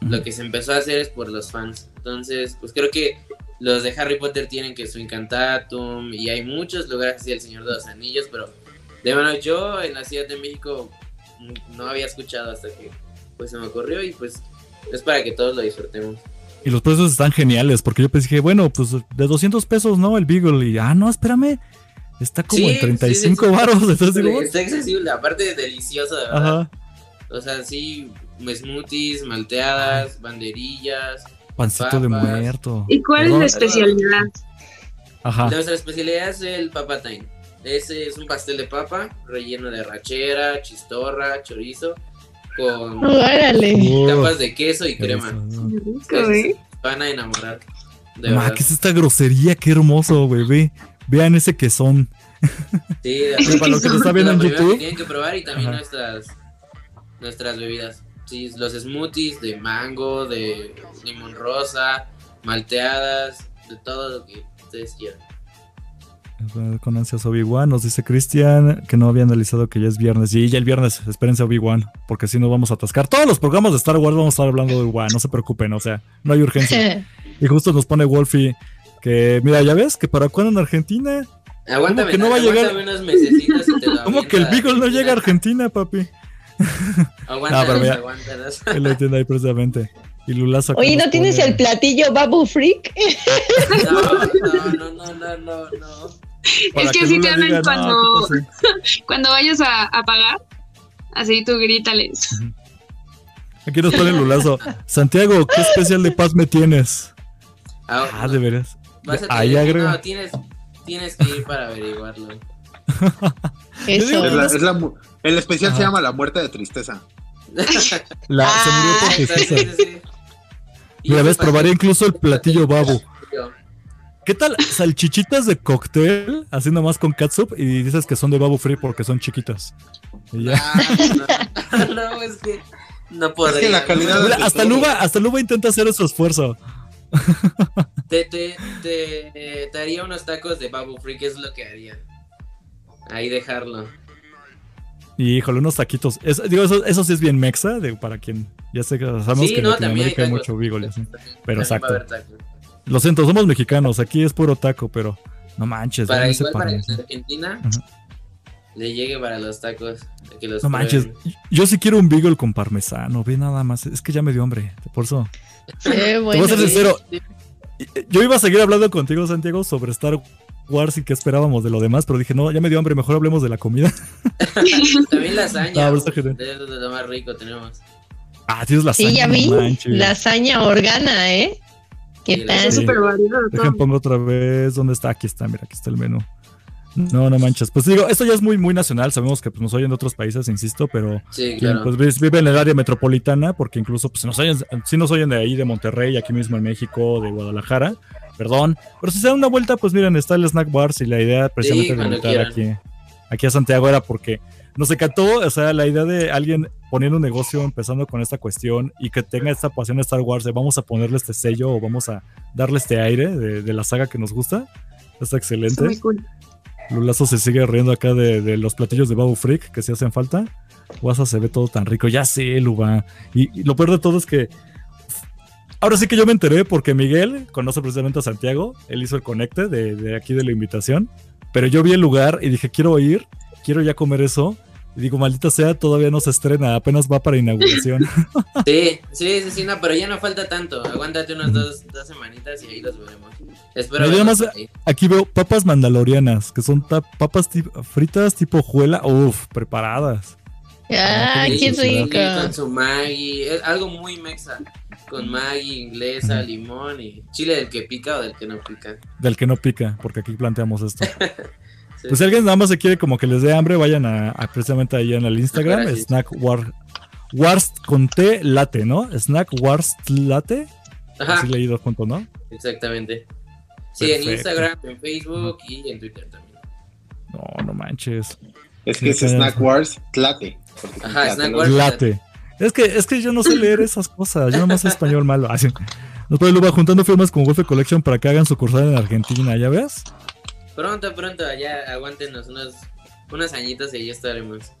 lo que se empezó a hacer es por los fans. Entonces, pues creo que los de Harry Potter tienen que su Incantatum y hay muchos lugares así, el Señor de los Anillos, pero de bueno, yo en la Ciudad de México no había escuchado hasta que pues se me ocurrió y pues es para que todos lo disfrutemos. Y los precios están geniales, porque yo pensé, bueno, pues de 200 pesos, ¿no? El Beagle. Y, ah, no, espérame. Está como Sí, en 35 sí, sí, sí. varos. Está accesible, aparte de delicioso, de verdad. ajá, O sea, sí, smoothies, malteadas, banderillas. pancito de muerto. ¿Y cuál es la especialidad? Ajá. Nuestra especialidad es el papa time. Ese es un pastel de papa relleno de rachera, chistorra, chorizo, con Órale. Uh, capas de queso y crema. rico. Qué rico, ¿eh? Van a enamorar. De Ma, verdad. ¿qué es esta grosería? Qué hermoso, güey. Ve, vean ese quesón. Sí, de [LAUGHS] para los que lo [LAUGHS] están viendo en YouTube. tienen que probar y también Ajá. nuestras nuestras bebidas. Sí, los smoothies de mango, de limón rosa, malteadas, de todo lo que ustedes quieran. Con ansias Obi-Wan, nos dice Cristian que no había analizado que ya es viernes. Y ya el viernes, espérense Obi-Wan, porque si no vamos a atascar. Todos los programas de Star Wars vamos a estar hablando de Obi-Wan, no se preocupen, o sea, no hay urgencia. [LAUGHS] Y justo nos pone Wolfie que, mira, ya ves, que para cuándo en Argentina, Aguántame, que no va a llegar? unos y te lo [LAUGHS] ¿cómo que el Beagle no llega a Argentina, papi? Aguántalos, No, aguántalos. Él lo entiende ahí precisamente. Y Lulazo. Oye, ¿no tienes el platillo Babu Freak? No, [LAUGHS] no, no, no, no, no, no. Es que así te hablan cuando, [LAUGHS] cuando vayas a, a pagar. Así tú grítales. Aquí nos pone Lulazo. Santiago, ¿qué [LAUGHS] especial de paz me tienes? Ah, Ah, de veras. vas a ahí tener- agrega. no, tienes, tienes que ir para averiguarlo. Eso. Es la- es la mu- el especial Ajá. se llama La muerte de tristeza. [LAUGHS] La, se murió por Ah, Sí, tristeza. sí, sí. Y Mira, ves, probaré incluso el platillo babo. ¿Qué tal salchichitas de cóctel? Así nomás con catsup y dices que son de babo free porque son chiquitas. Y ya. Ah, no, [LAUGHS] no, es que no podría. Es que la calidad no, Mira, de hasta. Luba, hasta Luba intenta hacer su esfuerzo. Te, te, te, te haría unos tacos de Babu Free, que es lo que haría. Ahí dejarlo. Y híjole, unos taquitos. Es- digo, eso, eso sí es bien mexa, de, para quien ya sé que sabemos Sí, que en no, Latinoamérica hay mucho beagle. así. También- Pero exacto. Lo siento, somos mexicanos, aquí es puro taco, pero no manches, Para igual para que en. Argentina le llegue para los tacos. Que los No manches, yo sí quiero un beagle con parmesano, ve nada más, es que ya me dio hambre, por eso. [LAUGHS] Te voy bueno. a ser Sí, sincero, sí. Yo iba a seguir hablando contigo, Santiago, sobre Star Wars y qué esperábamos de lo demás, pero dije, no, ya me dio hambre, mejor hablemos de la comida. [LAUGHS] También lasaña. No, pero está uf, genial. de, de lo más rico tenemos. Ah, tienes la Sí, ya vi. Lasaña organa, ¿eh? ¿Qué Sí, tal? Es súper variado Dejen pongo otra vez. ¿Dónde está? Aquí está, mira, aquí está el menú. No, no manches. Pues digo, esto ya es muy, muy nacional. Sabemos que pues, nos oyen de otros países, insisto, pero Sí, quien claro. pues vive en el área metropolitana, porque incluso pues nos oyen, sí nos oyen de ahí, de Monterrey, aquí mismo en México, de Guadalajara, perdón. Pero si se dan una vuelta, pues miren, está el Snack Bars y la idea precisamente de invitar aquí, aquí a Santiago era porque nos encantó, o sea, la idea de alguien poniendo un negocio, empezando con esta cuestión y que tenga esta pasión de Star Wars de vamos a ponerle este sello o vamos a darle este aire de, de la saga que nos gusta. Está excelente. Muy cool. Lulazo se sigue riendo acá de, de los platillos de Babu Freak que si hacen falta. WhatsApp se ve todo tan rico. Ya sé, Luba. Y, lo peor de todo es que. Ahora sí que yo me enteré porque Miguel conoce precisamente a Santiago. Él hizo el conecte de aquí de la invitación. Pero yo vi el lugar y dije, quiero ir, quiero ya comer eso. Y digo, maldita sea, todavía no se estrena, apenas va para inauguración. [LAUGHS] [LAUGHS] Sí, sí, sí, sí, no, pero ya no falta tanto. Aguántate unas dos, dos semanitas y ahí los veremos. Espero No, yo verlos nada más- ahí. Aquí veo papas mandalorianas, que son ta- papas fritas tipo juela, uff, preparadas. Ah, Sí, qué rico. Con su Maggi, es algo muy mexa. Con Maggi, inglesa, limón y chile del que pica o del que no pica. Del que no pica, porque aquí planteamos esto. [LAUGHS] Sí. Pues si alguien nada más se quiere como que les dé hambre, vayan a, a precisamente ahí en el Instagram, Gracias. Snack War, Wars con T late, ¿no? Snack Wars late, Ajá, así leído junto, ¿no? exactamente. Sí, en. Instagram, en Facebook y en Twitter también. No, no manches. Es que es. Snack Wars porque Ajá, Snack ¿no? Wars. Late. Es que, es que yo no sé leer esas cosas, yo nomás sé español malo. Así. Nos puede Luba juntando firmas con Wolfe Collection para que hagan sucursal en Argentina, ¿ya ves? Pronto, pronto, ya aguántenos unos, unos añitos y ya estaremos.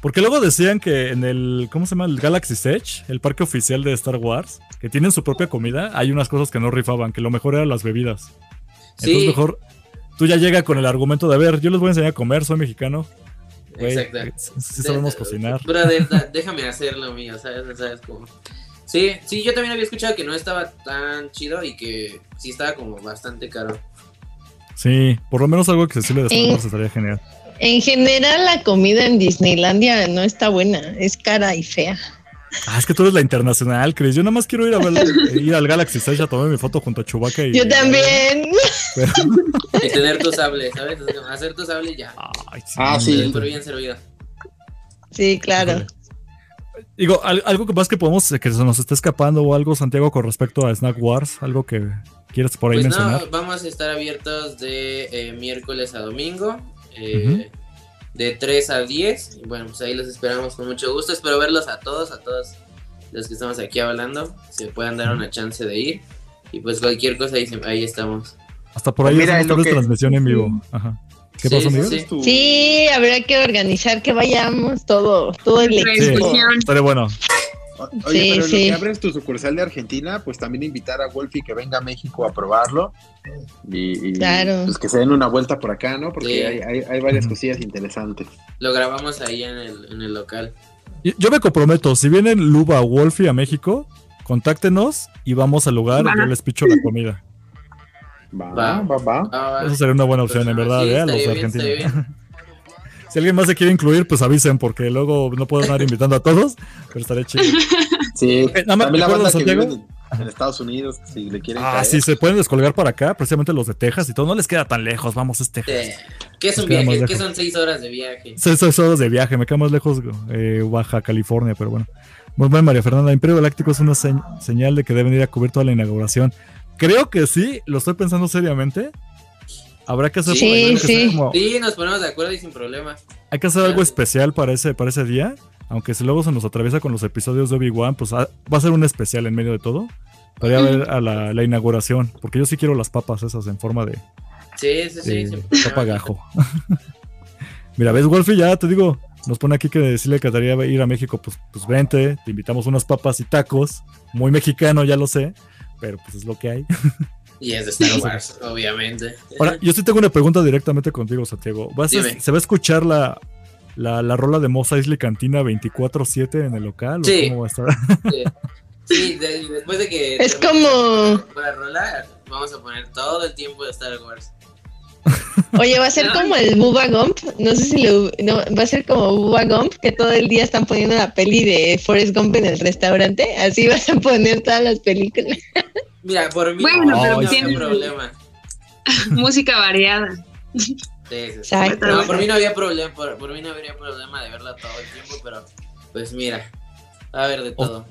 Porque luego decían que en el, ¿cómo se llama? El Galaxy Edge, el parque oficial de Star Wars, que tienen su propia comida, hay unas cosas que no rifaban, que lo mejor eran las bebidas. Entonces Sí, mejor tú ya llega con el argumento de, a ver, yo les voy a enseñar a comer, soy mexicano. Exacto. eh, sí, sabemos De- cocinar. Brother, [LAUGHS] da- déjame hacerlo mío, ¿sabes? ¿sabes cómo? Sí, sí, yo también había escuchado que no estaba tan chido y que sí estaba como bastante caro. Sí, por lo menos algo accesible de Star. Wars estaría genial. En general, la comida en Disneylandia no está buena, es cara y fea. Ah, es que tú eres la internacional, Chris. Yo nada más quiero ir a ver, eh, ir al Galaxy Edge a tomar mi foto junto a Chewbacca y... Yo también. Pero- [LAUGHS] Y tener tu sable, ¿sabes? Hacer tu sable y ya. Ay, sí, Ah, sí. Pero bien servido. Sí, claro. Digo, al- algo que más que podemos, eh, que se nos esté escapando o algo, Santiago, con respecto a Snack Wars, algo que quieres por ahí Pues mencionar. no, vamos a estar abiertos de eh, miércoles a domingo, eh, de 3 a 10. Y bueno, pues ahí los esperamos con mucho gusto. Espero verlos a todos, a todos los que estamos aquí hablando. Se puedan dar una chance de ir. Y pues cualquier cosa ahí, ahí estamos. Hasta por ahí Mira, hacemos tal vez que- transmisión en vivo. Ajá. ¿Qué Sí, pasó, sí, Miguel? sí. Tu- Sí, habrá que organizar que vayamos todo, todo el Sí. equipo. Estaría bueno. Oye, Sí, pero sí. que abres tu sucursal de Argentina, pues también invitar a Wolfie que venga a México a probarlo. Y, y, Claro. pues que se den una vuelta por acá, ¿no? Porque Sí. hay, hay, hay varias cosillas interesantes. Lo grabamos ahí en el, en el local. Yo me comprometo, si vienen Luba o Wolfie a México, contáctenos y vamos al lugar y yo les picho la comida. Va, Va. va, va. Ah, va. Eso sería una buena opción, en Pues, verdad, sí, ¿eh? a los de Si alguien más se quiere incluir, pues avisen, porque luego no puedo andar invitando a todos, pero estaría chido. Sí, Eh, nada más también la banda que Santiago. vive en, en Estados Unidos, si le quieren Ah, caer. sí, se pueden descolgar para acá, precisamente los de Texas y todo. No les queda tan lejos, vamos, es Texas. Eh, ¿Qué es un viaje? ¿Qué son 6 horas de viaje? Seis seis horas de viaje, me queda más lejos eh, Baja California, pero bueno. Muy bien, María Fernanda. Imperio Galáctico es una se- señal de que deben ir a cubrir toda la inauguración. Creo que sí, lo estoy pensando seriamente. Habrá que hacer, Sí, hay que hacer sí. como- Sí, nos ponemos de acuerdo y sin problema. hay que hacer algo especial para ese, para ese día. Aunque si luego se nos atraviesa con los episodios de Obi-Wan, pues ah, va a ser un especial en medio de todo. Para ir a ver a la, la inauguración. Porque yo sí quiero las papas esas en forma de, Sí, sí, sí. de problema. papa gajo. [LAUGHS] Mira, ves, Wolfie, ya te digo, nos pone aquí que decirle que quedaría ir a México, pues, pues vente, te invitamos unas papas y tacos, muy mexicano, ya lo sé, pero pues es lo que hay. [LAUGHS] Y es de Star Wars, obviamente. Ahora, yo sí tengo una pregunta directamente contigo, Santiago. ¿Vas a- Dime. ¿Se va a escuchar la, la, la rola de Mos Eisley Cantina 24-7 en el local? Sí. ¿O cómo va a estar? Sí, Sí, de- después de que. Es como- La rola, vamos a poner todo el tiempo de Star Wars. Oye, va a ser como el Bubba Gump. No sé si lo. No, va a ser como Bubba Gump, que todo el día están poniendo la peli de Forrest Gump en el restaurante. Así vas a poner todas las películas. Mira, por mí Bueno, no pero tiene- problema. Música variada. Sí, sí, sí. Exacto. No, por mí no había problema, por, por mí no habría problema de verla todo el tiempo, pero pues mira, a ver de todo.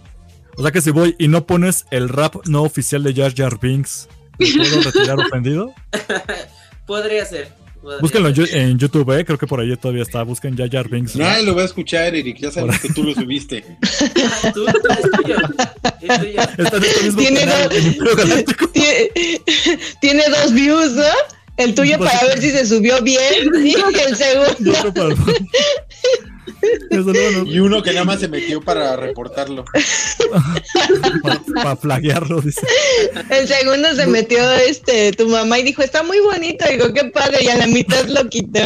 O sea que si voy y no pones el rap no oficial de Jar Jar Binks, ¿me puedo retirar [LAUGHS] ofendido? [LAUGHS] Podría ser, todavía. Búsquenlo en, YouTube, eh. Creo que por ahí todavía está. Busquen Jar Jar Binks. Nadie lo va a escuchar, Eric. Ya sabes que tú lo subiste. Ah, [LAUGHS] tú, tú, es tuyo. Es tuyo. Está en este mismo Tiene canal, dos- en. [LAUGHS] Tiene, tiene dos views, ¿no? El tuyo Pues- para ver si se subió bien y el [LAUGHS] segundo. Y uno que nada más se metió para reportarlo. para, para flaguearlo, dice. El segundo se metió este tu mamá y dijo, está muy bonito. Digo, qué padre, y a la mitad lo quitó.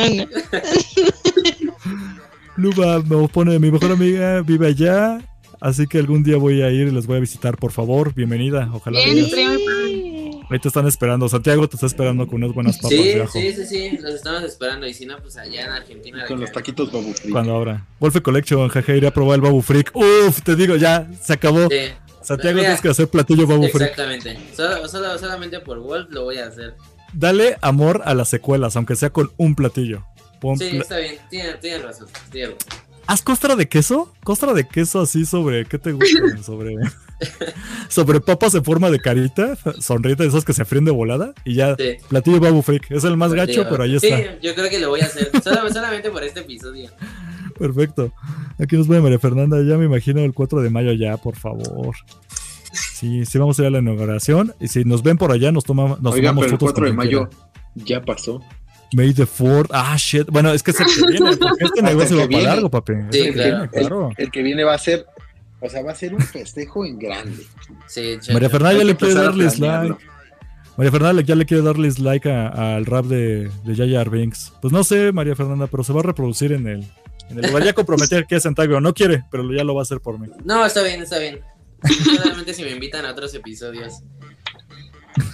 Luba me pone, mi mejor amiga vive allá, así que algún día voy a ir y les voy a visitar, por favor, bienvenida, ojalá Bien, vengas. estaría muy padre. Ahí te están esperando, Santiago te está esperando con unas buenas papas Sí, de ajo. sí, sí, sí, los estamos esperando. Y si no, pues allá en Argentina. Con los taquitos Babu Free. Cuando abra. Wolfe Collection, jaja, iré a probar el Babu Freak. Uf, te digo, ya, se acabó. Sí, Santiago, Mira. tienes que hacer platillo Babu Freak. exactamente. Solo, solo- solamente por Wolf lo voy a hacer. Dale amor a las secuelas, aunque sea con un platillo. Pon Sí, pla- está bien, tienen, tienen razón. razón. ¿Haz costra de queso? Costra de queso así sobre, ¿qué te gusta? [LAUGHS] sobre, sobre papas en forma de carita, sonrita, esas que se fríen de volada. Y ya, Sí. platillo Babu Freak. Es el más gacho, Sí, pero ahí sí, está. yo creo que lo voy a hacer. Solamente por este episodio. Perfecto. Aquí nos pone María Fernanda. Ya me imagino el 4 de mayo ya, por favor. Sí, sí vamos a ir a la inauguración. Y si nos ven por allá, nos, toma, nos Oigan, tomamos pero el fotos 4 de mayo quiera. ya pasó. May the 4 Ah, shit. Bueno, es que es el que [LAUGHS] viene. Porque este negocio el va para largo, papi. Sí, el que claro. viene, claro. El que viene va a ser, o sea, va a ser un festejo en grande. Sí, María checa. Fernanda ya le quiere empezar a darle planearlo. like. María Fernanda ya le quiere darle like al rap de, de Yaya Binks. Pues no sé, María Fernanda, pero se va a reproducir en el, en el lugar. Ya comprometer [LAUGHS] que es Santiago. No quiere, pero ya lo va a hacer por mí. No, está bien, está bien. Solamente si me invitan a otros episodios.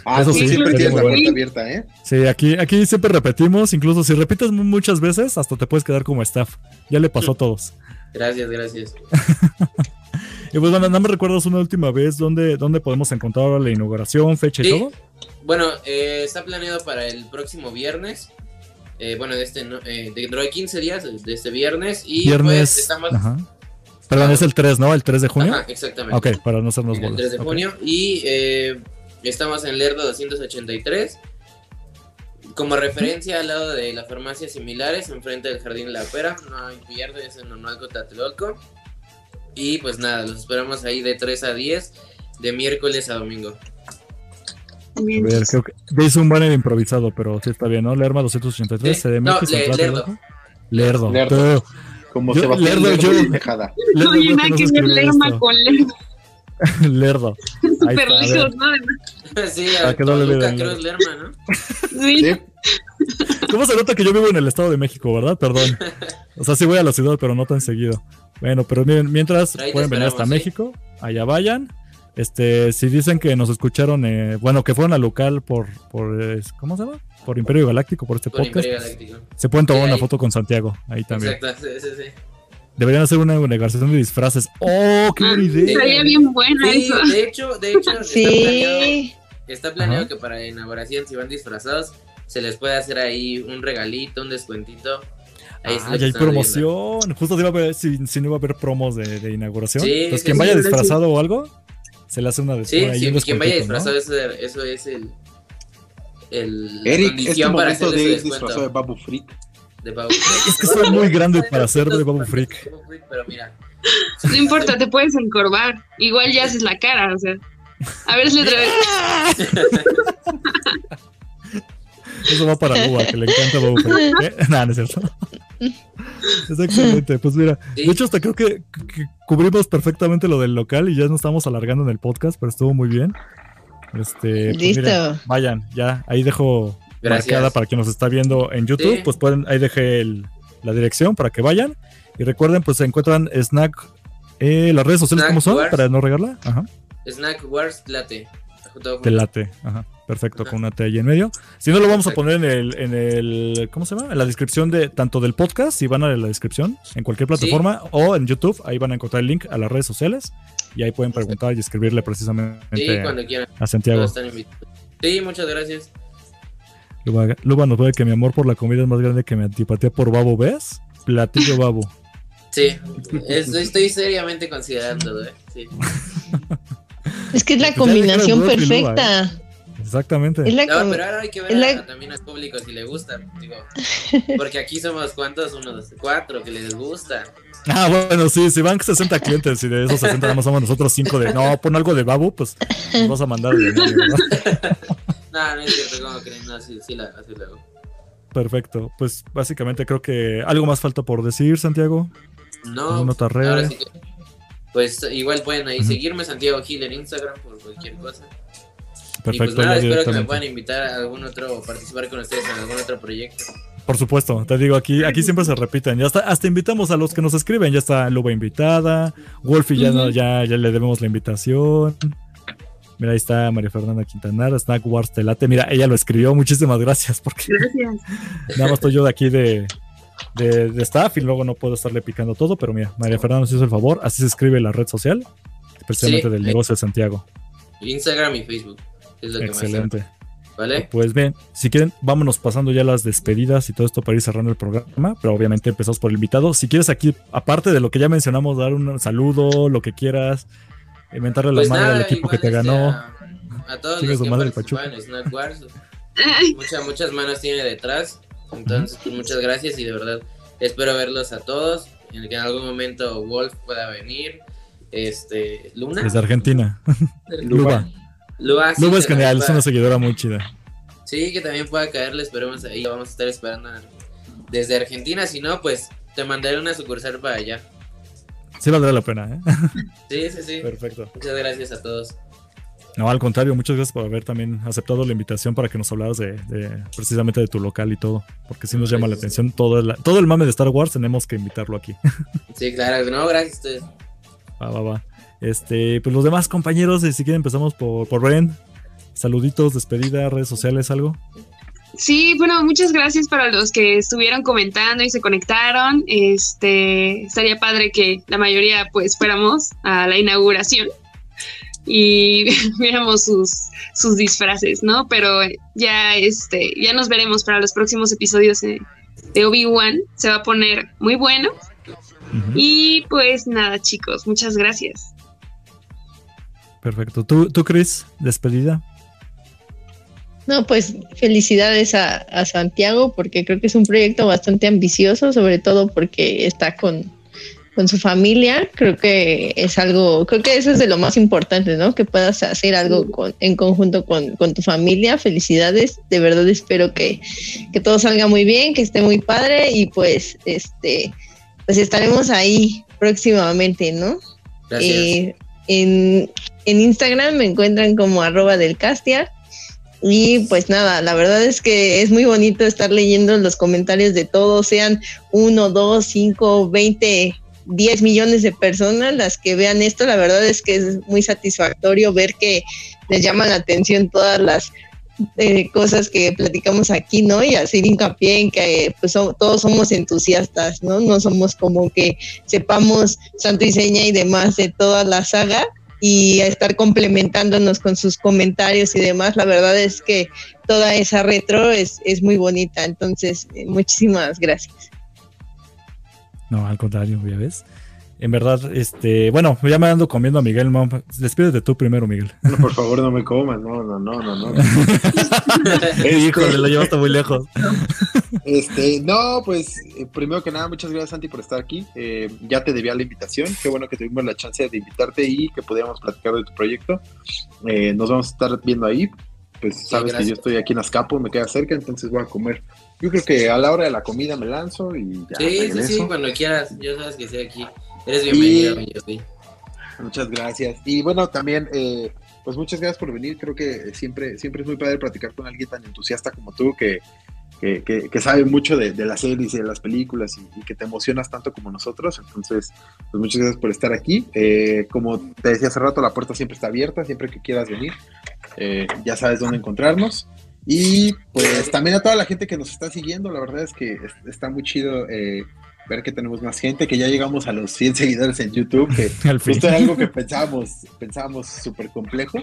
Ah, Eso sí, siempre tienes la puerta bueno. abierta, ¿eh? Sí, aquí, aquí siempre repetimos. Incluso si repites mu- muchas veces, hasta te puedes quedar como staff. Ya le pasó a todos. Gracias, gracias. [LAUGHS] Y pues bueno, ¿no me recuerdas una última vez dónde, dónde podemos encontrar la inauguración, fecha y Sí. todo? Bueno, eh, está planeado para el próximo viernes. Eh, bueno, de este, no- eh, dentro de 15 días, de este viernes. Y Viernes. pues estamos. Ajá. Perdón, es el 3, ¿no? El 3 de junio. Ajá, exactamente. Ok, para no hacernos el bolas. 3 de junio. Y eh, estamos en Lerdo 283. Como referencia al lado de las farmacias similares, enfrente del Jardín La Pera. No hay pierde, es en Nonualco Tlatelolco. Y pues nada, los esperamos ahí de 3 a 10, de miércoles a domingo. A ver, creo que hice un banner improvisado, pero sí está bien, ¿no? Lerma 283, Sí. CDMX, No, Le- Lerdo. Lerdo. Lerdo. Como Yo- Sebastián Lerdo, Lerdo yo-. Lerdo, Oye, creo nada no que ver Lerma esto. con Lerma. Lerdo. [LAUGHS] Ahí Súper a lejos, ¿no? [LAUGHS] Sí, a no Cruz ¿no? Lerma, ¿no? Sí. Sí, ¿Cómo se nota que yo vivo en el Estado de México, verdad? Perdón. O sea, sí voy a la ciudad, pero no tan seguido. Bueno, pero miren, mientras pueden venir hasta. México, allá vayan. Este, si dicen que nos escucharon, eh, bueno, que fueron al local por, por eh, ¿cómo se llama? Por Imperio Galáctico, por este Por podcast. Imperio Galáctico. Se pueden tomar Sí, una foto con Santiago, ahí también. Exacto, sí, sí, sí. Deberían hacer una negociación de disfraces. ¡Oh, qué buena idea! Estaría bien buena Sí, eso. de hecho, de hecho, está planeado, Sí. está planeado que para la inauguración, si van disfrazados, se les puede hacer ahí un regalito, un descuentito. Ahí Ah, ya hay viendo. promoción. Justo te iba a ver si, si no iba a haber promos de, de inauguración. Sí, Entonces, sí, quien sí, vaya sí. disfrazado o algo, se le hace una des- Sí, sí, quien vaya descuentito, ¿no? disfrazado, eso, eso es el. el Eric, es tu condición para momento hacer de descuento disfrazado de Babu Freak. de Babu. Es que soy muy grande para ser de Babu Freak. Babu Freak, Pero mira, No importa, te puedes encorvar. Igual ya haces la cara, o sea. A ver si otra vez. [LAUGHS] Eso va para Luba, que le encanta Babu Freak. [LAUGHS] ¿Eh? Nah, no es cierto. [LAUGHS] Es excelente. Pues mira, Sí. de hecho, hasta creo que, que cubrimos perfectamente lo del local y ya nos estamos alargando en el podcast, pero estuvo muy bien. Este, pues Listo. miren, vayan, ya, ahí dejo Gracias. marcada para quien nos está viendo en YouTube, Sí. pues pueden, ahí dejé el- la dirección para que vayan. Y recuerden, pues se encuentran Snack, eh, las redes sociales, ¿cómo son? Wars. Para no regarla. Ajá. Snack Wars Latte. Te late. Ajá. Perfecto, Ajá. con una T ahí en medio. Si no, lo vamos a Perfecto. poner en el, en el. ¿Cómo se llama? En la descripción de tanto del podcast, si van a la descripción, en cualquier plataforma, o en YouTube, ahí van a encontrar el link a las redes sociales. Y ahí pueden preguntar y escribirle precisamente Sí, cuando quieran. a Santiago. Sí, muchas gracias. Luba, Luba nos puede que mi amor por la comida es más grande que mi antipatía por babo, ¿ves? Platillo babo. Sí, es- estoy seriamente considerándolo, ¿eh? Sí. [LAUGHS] Es que es la combinación Luba, perfecta. exactamente. Es la No, pero ahora hay que ver es la- a- también al público si le gusta, digo. [LAUGHS] Porque aquí somos cuántos, unos, cuatro que les gusta. Ah, bueno, sí, si van 60 clientes y de esos 60 nada más somos nosotros 5 de no, pon algo de babu, pues nos vas a mandar ¿verdad? [LAUGHS] No, no es cierto, ¿cómo creen? No, sí, sí, la, así. Perfecto. Pues básicamente creo que algo más falta por decir, Santiago. No. Pues igual pueden ahí seguirme, Santiago Gil, en Instagram por cualquier cosa. y pues Perfecto. nada, espero que me puedan invitar a algún otro, participar con ustedes en algún otro proyecto. Por supuesto, te digo, aquí, aquí siempre se repiten. Ya está, hasta invitamos a los que nos escriben. Ya está Luba invitada. Wolfie ya, ya, ya le debemos la invitación. Mira, ahí está María Fernanda Quintanar, Snack Wars Telate. Mira, ella lo escribió. Muchísimas gracias, porque Gracias. [LAUGHS] nada más estoy yo de aquí de, de, de staff y luego no puedo estarle picando todo. Pero mira, María Fernanda nos hizo el favor. Así se escribe la red social, especialmente Sí. del negocio de Santiago. Instagram y Facebook. Es lo que más Excelente. hago, ¿Vale? Pues bien, si quieren, vámonos pasando ya las despedidas y todo esto para ir cerrando el programa, pero obviamente empezamos por el invitado. Si quieres aquí, aparte de lo que ya mencionamos, dar un saludo, lo que quieras, inventarle la Pues madre nada, al equipo que te ganó. A, a todos los que madre el participan en Snack Wars. [LAUGHS] Ay, Muchas, muchas manos tiene detrás. Entonces, pues, muchas gracias y de verdad espero verlos a todos. En que en algún momento Wolf pueda venir. Este, Luna. Desde Argentina. Luba. Luba, sí, Luba es genial, es una seguidora muy chida. Sí, que también pueda caerle, esperemos ahí. Vamos a estar esperando desde Argentina. Si no, pues te mandaré una sucursal para allá. Sí valdrá la pena, ¿eh? Sí, sí, sí. Perfecto. Muchas gracias a todos. No, al contrario, muchas gracias por haber también aceptado la invitación para que nos hablaras de, de- precisamente de tu local y todo, porque sí nos llama la atención todo el, todo el mame de Star Wars, tenemos que invitarlo aquí. [LAUGHS] Sí, claro. No, gracias a ustedes. Va, va, va. Este, pues los demás compañeros, eh, si quieren empezamos por, por Bren. Saluditos, despedida, redes sociales, algo. Sí, bueno, muchas gracias para los que estuvieron comentando y se conectaron. Este, estaría padre que la mayoría pues fuéramos a la inauguración y [LAUGHS] viéramos sus, sus disfraces, ¿no? Pero ya este, ya nos veremos para los próximos episodios de, de Obi-Wan. Se va a poner muy bueno. Y pues nada, chicos, muchas gracias. Perfecto. ¿Tú, tú, Chris, despedida? No, pues felicidades a, a Santiago porque creo que es un proyecto bastante ambicioso, sobre todo porque está con, con su familia. Creo que es algo, creo que eso es de lo más importante, ¿no? Que puedas hacer algo con, en conjunto con, con tu familia. Felicidades, de verdad espero que, que todo salga muy bien, que esté muy padre y pues este, pues estaremos ahí próximamente, ¿no? Gracias. Eh, en, en Instagram me encuentran como arroba del Castia. Y pues nada, la verdad es que es muy bonito estar leyendo los comentarios de todos, sean uno, dos, cinco, veinte, diez millones de personas las que vean esto. La verdad es que es muy satisfactorio ver que les llaman la atención todas las eh, cosas que platicamos aquí, ¿no? Y hacer hincapié en que pues todos somos entusiastas, ¿no? No somos como que sepamos santo y seña y demás de toda la saga y a estar complementándonos con sus comentarios y demás. La verdad es que toda esa retro es, es muy bonita. Entonces, eh, muchísimas gracias. No, al contrario, ya ves. En verdad, este, bueno, ya me ando comiendo a Miguel, no, despídete tú primero, Miguel. No, por favor, no me coman. No, no, no, no, no. [LAUGHS] Híjole, lo llevaste muy lejos. Este, no, pues eh, primero que nada, muchas gracias Santi por estar aquí. Eh, ya te debía la invitación. Qué bueno que tuvimos la chance de invitarte y que pudiéramos platicar de tu proyecto. Eh, nos vamos a estar viendo ahí. Pues sabes que yo estoy aquí en Azcapo, me queda cerca, entonces voy a comer. Yo creo que a la hora de la comida me lanzo y ya sí, sí, regreso. sí, cuando quieras. Yo sabes que estoy aquí. Eres bienvenido, Y- mi José. Muchas gracias. Y bueno, también, eh, pues muchas gracias por venir. Creo que siempre, siempre es muy padre platicar con alguien tan entusiasta como tú, que, que, que- que sabe mucho de, de las series y de las películas y, y que te emocionas tanto como nosotros. Entonces, pues muchas gracias por estar aquí. Eh, como te decía hace rato, la puerta siempre está abierta, siempre que quieras venir. Eh, ya sabes dónde encontrarnos. Y pues también a toda la gente que nos está siguiendo, la verdad es que es- está muy chido eh, ver que tenemos más gente, que ya llegamos a los 100 seguidores en YouTube, que. [LAUGHS] Justo era algo que pensábamos, pensábamos súper complejo,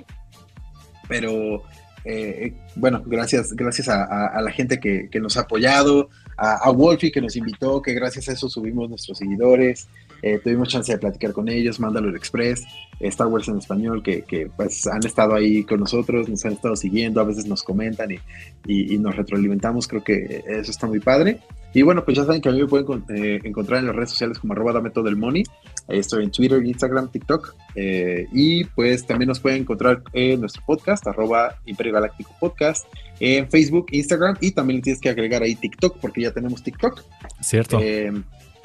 pero eh, bueno, gracias, gracias a, a- a la gente que, que nos ha apoyado, a, a Wolfie que nos invitó, que gracias a eso subimos nuestros seguidores, Eh, tuvimos chance de platicar con ellos, Mandalore Express, Star Wars en español, que, que, pues han estado ahí con nosotros, nos han estado siguiendo, a veces nos comentan y, y, y nos retroalimentamos, creo que eso está muy padre. Y bueno, pues ya saben que a mí me pueden eh, encontrar en las redes sociales como arroba dame todo el money. Estoy en Twitter, Instagram, TikTok. Eh, y pues también nos pueden encontrar en nuestro podcast, arroba Imperio Galáctico Podcast, en Facebook, Instagram y también tienes que agregar ahí TikTok porque ya tenemos TikTok. Cierto.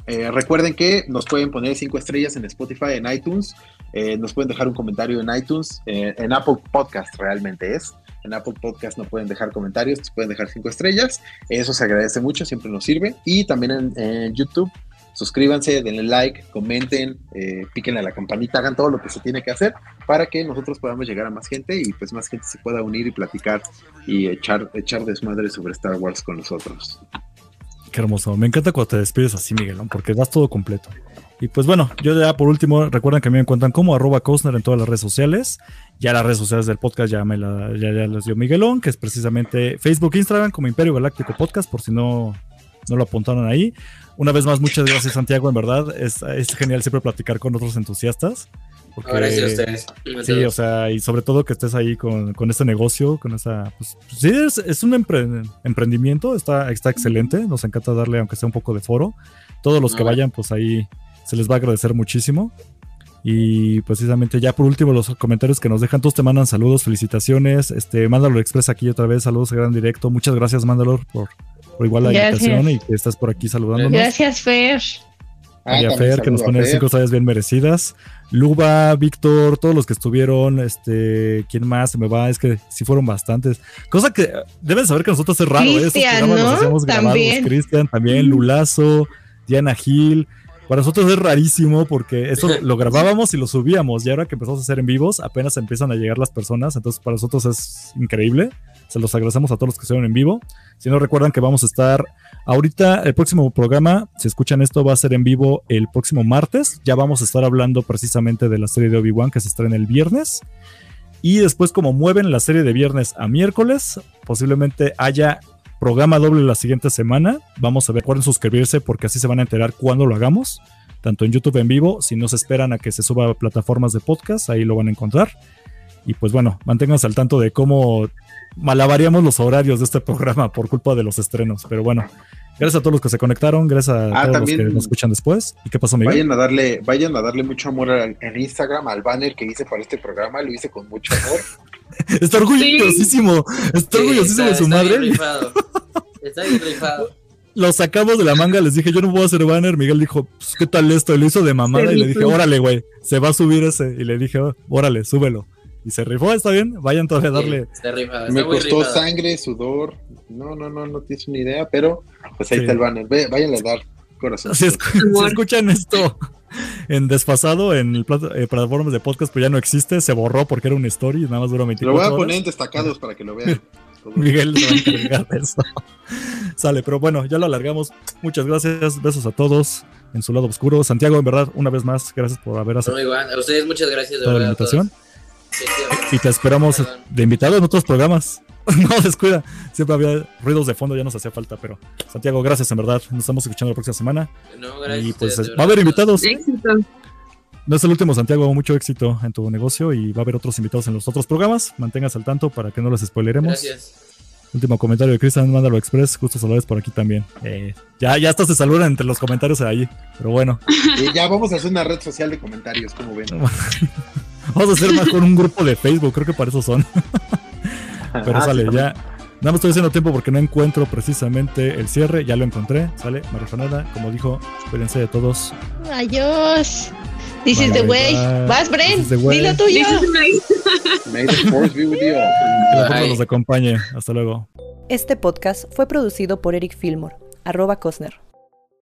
Eh, recuerden que nos pueden poner cinco estrellas en Spotify, en iTunes. Eh, nos pueden dejar un comentario en iTunes, eh, en Apple Podcast realmente es. En Apple Podcast no pueden dejar comentarios, nos pueden dejar cinco estrellas. Eso se agradece mucho, siempre nos sirve. Y también en, YouTube, suscríbanse, denle like, comenten, eh, a la campanita, hagan todo lo que se tiene que hacer para que nosotros podamos llegar a más gente y pues más gente se pueda unir y platicar y echar, echar sobre Star Wars con nosotros. Qué hermoso. Me encanta cuando te despides así, Miguelón, porque das todo completo. Y pues bueno, yo ya por último, recuerden que me encuentran como arroba en todas las redes sociales. Ya las redes sociales del podcast ya me la, ya las dio Miguelón, que es precisamente Facebook, Instagram, como Imperio Galáctico Podcast, por si no, no lo apuntaron ahí. Una vez más, muchas gracias, Santiago, en verdad. Es, es genial siempre platicar con otros entusiastas. Porque, Gracias a ustedes. Sí, o sea, y sobre todo que estés ahí con, con este negocio, con esa. Pues, sí, es, es un empre- emprendimiento, está, está excelente. Nos encanta darle, aunque sea un poco de foro. Todos los que No, bueno. vayan, pues ahí se les va a agradecer muchísimo. Y precisamente ya por último, los comentarios que nos dejan, todos te mandan saludos, felicitaciones. Este, Mandalor Express aquí otra vez, saludos a gran directo. Muchas gracias, Mandalor, por, por igual la Gracias. invitación y que estás por aquí saludándonos. Gracias, Fer. Ah, Fer, que nos pone cinco estrellas bien merecidas. Luba, Víctor, todos los que estuvieron, este, ¿quién más se me va? Es que sí fueron bastantes. Cosa que eh, deben saber que nosotros es raro, ¿eh? Cristian, programas los ¿no? hacemos grabados. También. Cristian, también, Lulazo, Diana Gil. Para nosotros es rarísimo porque eso [LAUGHS] lo grabábamos y lo subíamos. Y ahora que empezamos a hacer en vivos, apenas empiezan a llegar las personas. Entonces, para nosotros es increíble. Se los agradecemos a todos los que estuvieron en vivo. Si no recuerdan que vamos a estar ahorita, el próximo programa, si escuchan esto, va a ser en vivo el próximo martes. Ya vamos a estar hablando precisamente de la serie de Obi-Wan que se estrena el viernes. Y después, como mueven la serie de viernes a miércoles, posiblemente haya programa doble la siguiente semana. Vamos a ver, recuerden suscribirse porque así se van a enterar cuando lo hagamos. Tanto en YouTube en vivo, si no se esperan a que se suba a plataformas de podcast, ahí lo van a encontrar. Y pues bueno, manténganse al tanto de cómo malabaríamos los horarios de este programa por culpa de los estrenos. Pero bueno, gracias a todos los que se conectaron, gracias a Ah, todos también- los que nos escuchan después. ¿Y qué pasó, Miguel? Vayan a darle, vayan a darle mucho amor al- en Instagram al banner que hice para este programa, lo hice con mucho amor. [LAUGHS] Está orgullosísimo, está Sí, orgullosísimo de está- su está madre. bien rifado. Está bien rifado. [LAUGHS] Lo sacamos de la manga, les dije, yo no puedo hacer banner. Miguel dijo, pues, ¿qué tal esto? Y lo hizo de mamada y le dije, órale, güey, se va a subir ese. Y le dije, "Oh, órale, súbelo. Y se rifó, está bien, vayan todavía a darle. Sí, rifado. Está Me muy costó rifado. sangre, sudor. No, no, no, no tienes una idea, pero pues ahí Sí. está el banner. Ve, váyanle a dar corazón. Si, escu- [LAUGHS] si escuchan esto [LAUGHS] en desfasado en el plat- eh, plataformas de podcast, pues ya no existe, se borró porque era una story y nada más duró 24 Lo voy a horas. poner en destacados para que lo vean. [LAUGHS] Miguel se va a encargar de eso. Sale, pero bueno, ya lo alargamos. Muchas gracias, besos a todos en su lado oscuro. Santiago, en verdad, una vez más, gracias por haber No, aceptado igual. A ustedes muchas gracias de la a invitación. Y te esperamos Perdón. de invitado en otros programas. [LAUGHS] No, descuida. Siempre había ruidos de fondo, ya nos hacía falta, pero Santiago, gracias en verdad. Nos estamos escuchando la próxima semana. No, gracias Y pues ustedes, va a haber invitados. Éxito. No es el último, Santiago. Mucho éxito en tu negocio y va a haber otros invitados en los otros programas. Manténgase al tanto para que no los spoileremos. Gracias. Último comentario de Cristian Mándalo Express. Justo saludos por aquí también. Eh, ya, ya hasta se saludan entre los comentarios ahí. Pero bueno, [LAUGHS] Y ya vamos a hacer una red social de comentarios, como ven. [LAUGHS] vamos a hacer mejor un grupo de Facebook. Creo que para eso son. [LAUGHS] Pero Ah, sale, sí, ya. Nada más estoy haciendo tiempo porque no encuentro precisamente el cierre. Ya lo encontré. Sale, Marifanada. Como dijo, cuídense de todos. Adiós. This is the way. Vas, Bren. Dilo tuyo. This is nice. May the force be with you. Que la los acompañe. Hasta luego. Este podcast fue producido por Eric Fillmore, arroba Cosner.